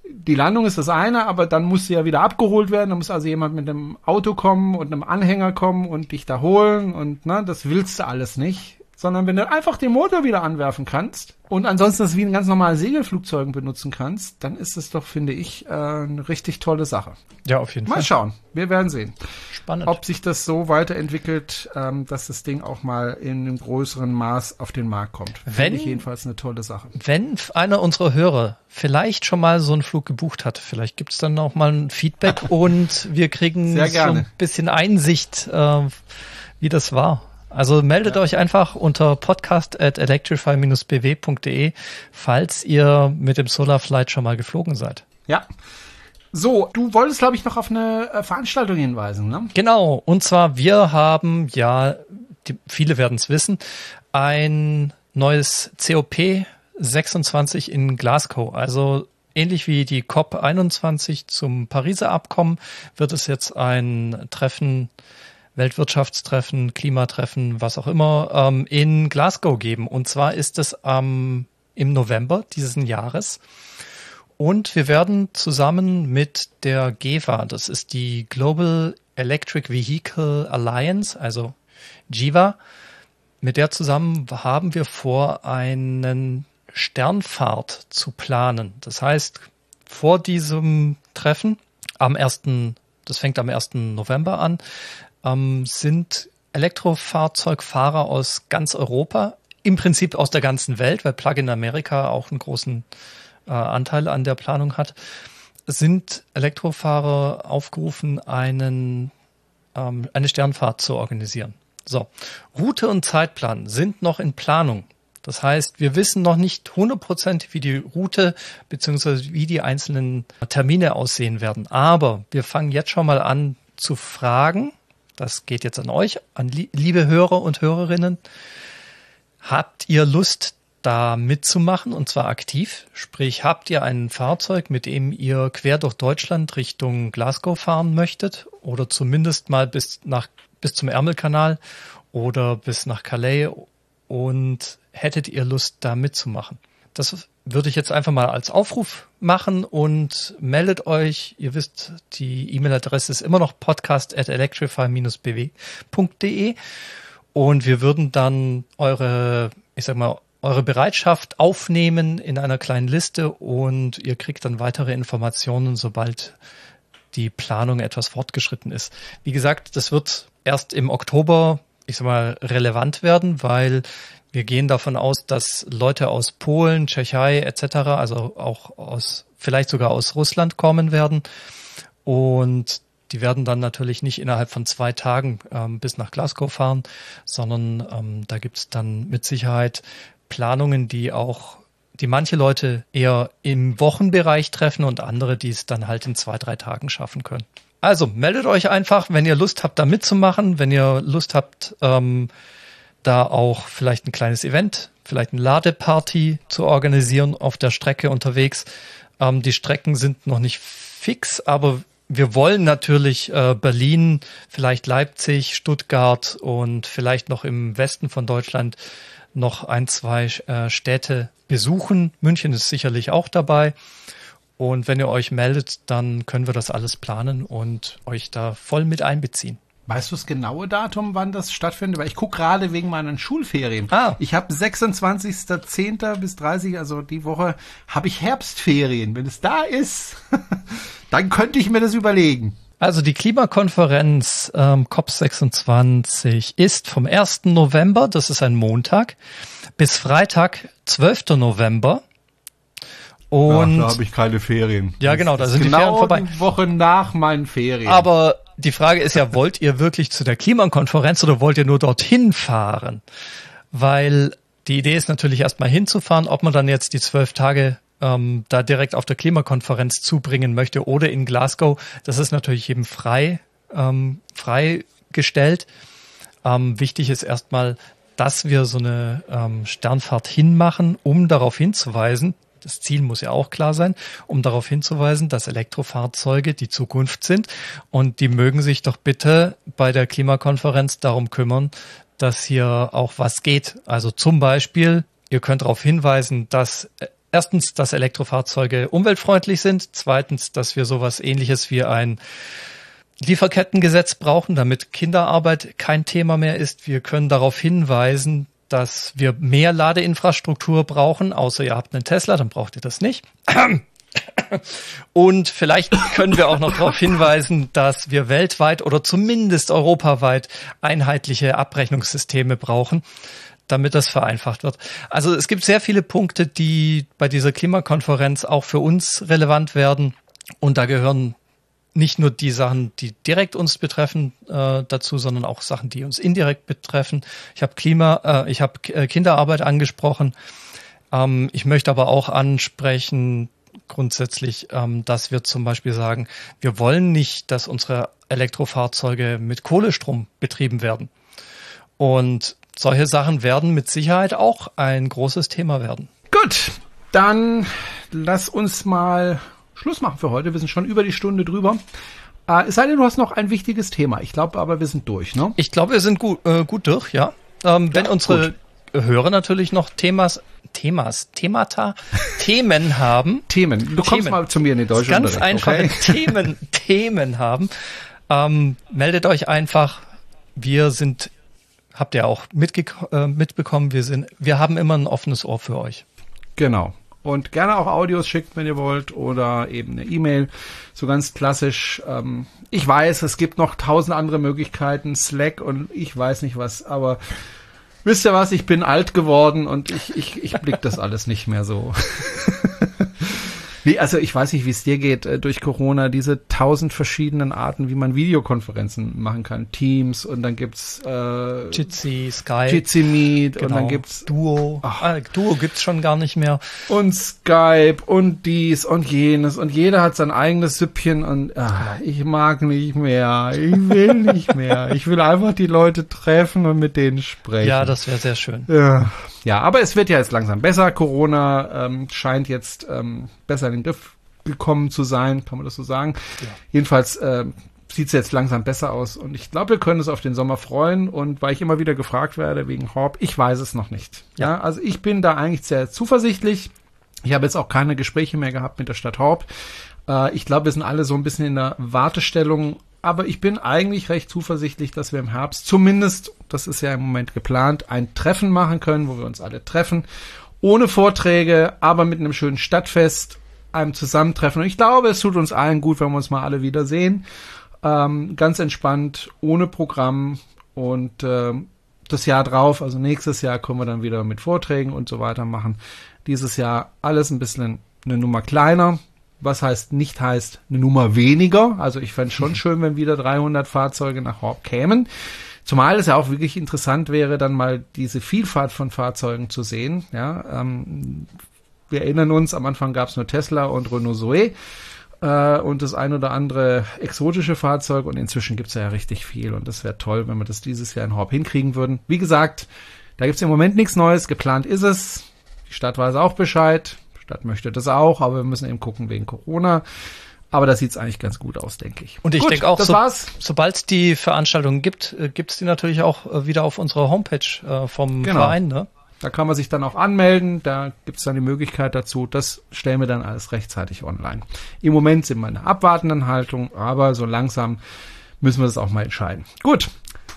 die Landung ist das eine, aber dann musst du ja wieder abgeholt werden. Da muss also jemand mit einem Auto kommen und einem Anhänger kommen und dich da holen und ne, das willst du alles nicht sondern wenn du einfach den Motor wieder anwerfen kannst und ansonsten das wie ein ganz normales Segelflugzeugen benutzen kannst, dann ist es doch, finde ich, äh, eine richtig tolle Sache. Ja, auf jeden mal Fall. Mal schauen. Wir werden sehen. Spannend. Ob sich das so weiterentwickelt, ähm, dass das Ding auch mal in einem größeren Maß auf den Markt kommt. Wenn, finde ich jedenfalls eine tolle Sache. Wenn einer unserer Hörer vielleicht schon mal so einen Flug gebucht hat, vielleicht gibt's dann auch mal ein Feedback und wir kriegen so ein bisschen Einsicht, äh, wie das war. Also meldet ja. euch einfach unter podcast at electrify-bw.de, falls ihr mit dem Solarflight schon mal geflogen seid. Ja. So, du wolltest, glaube ich, noch auf eine äh, Veranstaltung hinweisen, ne? Genau. Und zwar, wir haben ja, die, viele werden es wissen, ein neues COP 26 in Glasgow. Also ähnlich wie die COP 21 zum Pariser Abkommen wird es jetzt ein Treffen Weltwirtschaftstreffen, Klimatreffen, was auch immer, ähm, in Glasgow geben. Und zwar ist es ähm, im November dieses Jahres. Und wir werden zusammen mit der GEVA, das ist die Global Electric Vehicle Alliance, also GIVA, mit der zusammen haben wir vor, einen Sternfahrt zu planen. Das heißt, vor diesem Treffen am 1. Das fängt am 1. November an ähm, sind Elektrofahrzeugfahrer aus ganz Europa, im Prinzip aus der ganzen Welt, weil Plug-in America auch einen großen äh, Anteil an der Planung hat, sind Elektrofahrer aufgerufen, einen, ähm, eine Sternfahrt zu organisieren. So, Route und Zeitplan sind noch in Planung. Das heißt, wir wissen noch nicht hundertprozentig, wie die Route bzw. wie die einzelnen Termine aussehen werden. Aber wir fangen jetzt schon mal an zu fragen, das geht jetzt an euch, an li liebe Hörer und Hörerinnen. Habt ihr Lust, da mitzumachen und zwar aktiv? Sprich, habt ihr ein Fahrzeug, mit dem ihr quer durch Deutschland Richtung Glasgow fahren möchtet oder zumindest mal bis nach bis zum Ärmelkanal oder bis nach Calais und hättet ihr Lust, da mitzumachen? Das würde ich jetzt einfach mal als Aufruf machen und meldet euch. Ihr wisst, die E-Mail-Adresse ist immer noch podcast at electrify-bw.de und wir würden dann eure, ich sag mal, eure Bereitschaft aufnehmen in einer kleinen Liste und ihr kriegt dann weitere Informationen, sobald die Planung etwas fortgeschritten ist. Wie gesagt, das wird erst im Oktober, ich sag mal, relevant werden, weil wir gehen davon aus, dass Leute aus Polen, Tschechei etc., also auch aus, vielleicht sogar aus Russland kommen werden. Und die werden dann natürlich nicht innerhalb von zwei Tagen ähm, bis nach Glasgow fahren, sondern ähm, da gibt es dann mit Sicherheit Planungen, die auch die manche Leute eher im Wochenbereich treffen und andere, die es dann halt in zwei, drei Tagen schaffen können. Also meldet euch einfach, wenn ihr Lust habt, da mitzumachen, wenn ihr Lust habt, ähm, da auch vielleicht ein kleines Event, vielleicht eine Ladeparty zu organisieren auf der Strecke unterwegs. Ähm, die Strecken sind noch nicht fix, aber wir wollen natürlich äh, Berlin, vielleicht Leipzig, Stuttgart und vielleicht noch im Westen von Deutschland noch ein, zwei äh, Städte besuchen. München ist sicherlich auch dabei. Und wenn ihr euch meldet, dann können wir das alles planen und euch da voll mit einbeziehen. Weißt du das genaue Datum, wann das stattfindet? Weil ich gucke gerade wegen meinen Schulferien. Ah. Ich habe 26.10. bis 30, also die Woche, habe ich Herbstferien. Wenn es da ist, dann könnte ich mir das überlegen. Also die Klimakonferenz ähm, COP26 ist vom 1. November, das ist ein Montag, bis Freitag, 12. November. Und Ach, da habe ich keine Ferien. Ja, genau, da sind genau die Ferien vorbei. Die Woche nach meinen Ferien. Aber die Frage ist ja, wollt ihr wirklich zu der Klimakonferenz oder wollt ihr nur dorthin fahren? Weil die Idee ist natürlich erstmal hinzufahren, ob man dann jetzt die zwölf Tage ähm, da direkt auf der Klimakonferenz zubringen möchte oder in Glasgow. Das ist natürlich jedem frei, ähm, freigestellt. Ähm, wichtig ist erstmal, dass wir so eine ähm, Sternfahrt hinmachen, um darauf hinzuweisen, das Ziel muss ja auch klar sein, um darauf hinzuweisen, dass Elektrofahrzeuge die Zukunft sind und die mögen sich doch bitte bei der Klimakonferenz darum kümmern, dass hier auch was geht. Also zum Beispiel, ihr könnt darauf hinweisen, dass äh, erstens, dass Elektrofahrzeuge umweltfreundlich sind, zweitens, dass wir sowas ähnliches wie ein Lieferkettengesetz brauchen, damit Kinderarbeit kein Thema mehr ist. Wir können darauf hinweisen, dass wir mehr Ladeinfrastruktur brauchen, außer ihr habt einen Tesla, dann braucht ihr das nicht. Und vielleicht können wir auch noch darauf hinweisen, dass wir weltweit oder zumindest europaweit einheitliche Abrechnungssysteme brauchen, damit das vereinfacht wird. Also es gibt sehr viele Punkte, die bei dieser Klimakonferenz auch für uns relevant werden. Und da gehören nicht nur die Sachen, die direkt uns betreffen, äh, dazu, sondern auch Sachen, die uns indirekt betreffen. Ich habe Klima, äh, ich habe äh, Kinderarbeit angesprochen. Ähm, ich möchte aber auch ansprechen grundsätzlich, ähm, dass wir zum Beispiel sagen, wir wollen nicht, dass unsere Elektrofahrzeuge mit Kohlestrom betrieben werden. Und solche Sachen werden mit Sicherheit auch ein großes Thema werden. Gut, dann lass uns mal Schluss machen für heute. Wir sind schon über die Stunde drüber. Äh, es sei denn, du hast noch ein wichtiges Thema. Ich glaube aber, wir sind durch, ne? Ich glaube, wir sind gut, äh, gut durch, ja. Ähm, wenn unsere gut. Hörer natürlich noch Themas, Themas, Themata, Themen haben. Themen. Du kommst Themen. mal zu mir in die deutsche Ganz einfache okay? Themen, Themen haben. Ähm, meldet euch einfach. Wir sind, habt ihr auch äh, mitbekommen, wir sind, wir haben immer ein offenes Ohr für euch. Genau. Und gerne auch Audios schickt, wenn ihr wollt, oder eben eine E-Mail. So ganz klassisch. Ähm, ich weiß, es gibt noch tausend andere Möglichkeiten, Slack und ich weiß nicht was, aber wisst ihr was, ich bin alt geworden und ich, ich, ich blick das alles nicht mehr so. Nee, also ich weiß nicht, wie es dir geht äh, durch Corona, diese tausend verschiedenen Arten, wie man Videokonferenzen machen kann. Teams und dann gibt's äh, Jitsi, Skype, Jitsi Meet genau. und dann genau. gibt's Duo. Ah, Duo gibt's schon gar nicht mehr. Und Skype und dies und jenes und jeder hat sein eigenes Süppchen und ach, genau. ich mag nicht mehr. Ich will nicht mehr. Ich will einfach die Leute treffen und mit denen sprechen. Ja, das wäre sehr schön. Ja. Ja, aber es wird ja jetzt langsam besser. Corona ähm, scheint jetzt ähm, besser in den Griff gekommen zu sein, kann man das so sagen. Ja. Jedenfalls äh, sieht es jetzt langsam besser aus und ich glaube, wir können uns auf den Sommer freuen und weil ich immer wieder gefragt werde wegen Horb, ich weiß es noch nicht. Ja, ja also ich bin da eigentlich sehr zuversichtlich. Ich habe jetzt auch keine Gespräche mehr gehabt mit der Stadt Horb. Äh, ich glaube, wir sind alle so ein bisschen in der Wartestellung aber ich bin eigentlich recht zuversichtlich, dass wir im Herbst zumindest, das ist ja im Moment geplant, ein Treffen machen können, wo wir uns alle treffen, ohne Vorträge, aber mit einem schönen Stadtfest, einem Zusammentreffen. Und ich glaube, es tut uns allen gut, wenn wir uns mal alle wiedersehen. Ähm, ganz entspannt, ohne Programm und äh, das Jahr drauf, also nächstes Jahr, können wir dann wieder mit Vorträgen und so weiter machen. Dieses Jahr alles ein bisschen eine Nummer kleiner, was heißt nicht heißt eine Nummer weniger. Also ich fände schon schön, wenn wieder 300 Fahrzeuge nach Horb kämen. Zumal es ja auch wirklich interessant wäre, dann mal diese Vielfalt von Fahrzeugen zu sehen. Ja, ähm, Wir erinnern uns, am Anfang gab es nur Tesla und Renault Zoe äh, und das ein oder andere exotische Fahrzeug und inzwischen gibt's ja richtig viel und das wäre toll, wenn wir das dieses Jahr in Horb hinkriegen würden. Wie gesagt, da gibt's im Moment nichts Neues, geplant ist es. Die Stadt weiß auch Bescheid, Stadt möchte das auch, aber wir müssen eben gucken wegen Corona. Aber da sieht's eigentlich ganz gut aus, denke ich. Und ich denke auch, das so, sobald es die Veranstaltungen gibt, äh, gibt's die natürlich auch äh, wieder auf unserer Homepage äh, vom Genau. Verein. Ne? Da kann man sich dann auch anmelden, da gibt's dann die Möglichkeit dazu. Das stellen wir dann alles rechtzeitig online. Im Moment sind wir in einer abwartenden Haltung, aber so langsam müssen wir das auch mal entscheiden. Gut,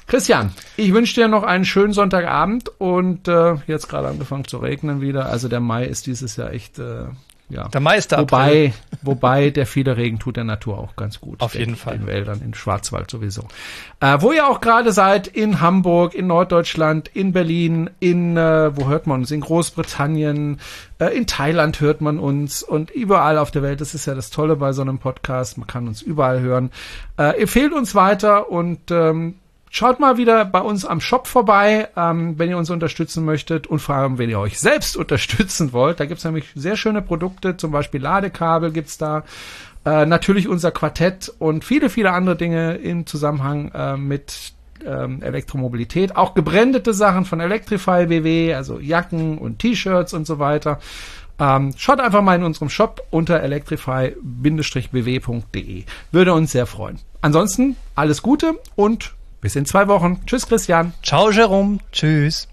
Christian, ich wünsche dir noch einen schönen Sonntagabend und äh, jetzt gerade angefangen zu regnen wieder. Also der Mai ist dieses Jahr echt äh, ja. Der Meister. Wobei, wobei der viele Regen tut der Natur auch ganz gut. Auf jeden Fall. In Wäldern, in Schwarzwald sowieso. Äh, wo ihr auch gerade seid, in Hamburg, in Norddeutschland, in Berlin, in, äh, wo hört man uns? In Großbritannien, äh, in Thailand hört man uns und überall auf der Welt. Das ist ja das Tolle bei so einem Podcast. Man kann uns überall hören. Äh, empfehlt uns weiter und ähm, Schaut mal wieder bei uns am Shop vorbei, ähm, wenn ihr uns unterstützen möchtet und vor allem, wenn ihr euch selbst unterstützen wollt. Da gibt's nämlich sehr schöne Produkte, zum Beispiel Ladekabel gibt's da. Äh, natürlich unser Quartett und viele, viele andere Dinge im Zusammenhang äh, mit ähm, Elektromobilität. Auch gebrandete Sachen von Electrify BW, also Jacken und T-Shirts und so weiter. Ähm, schaut einfach mal in unserem Shop unter electrify-bw.de. Würde uns sehr freuen. Ansonsten alles Gute und bis in zwei Wochen. Tschüss, Christian. Ciao, Jerome. Tschüss.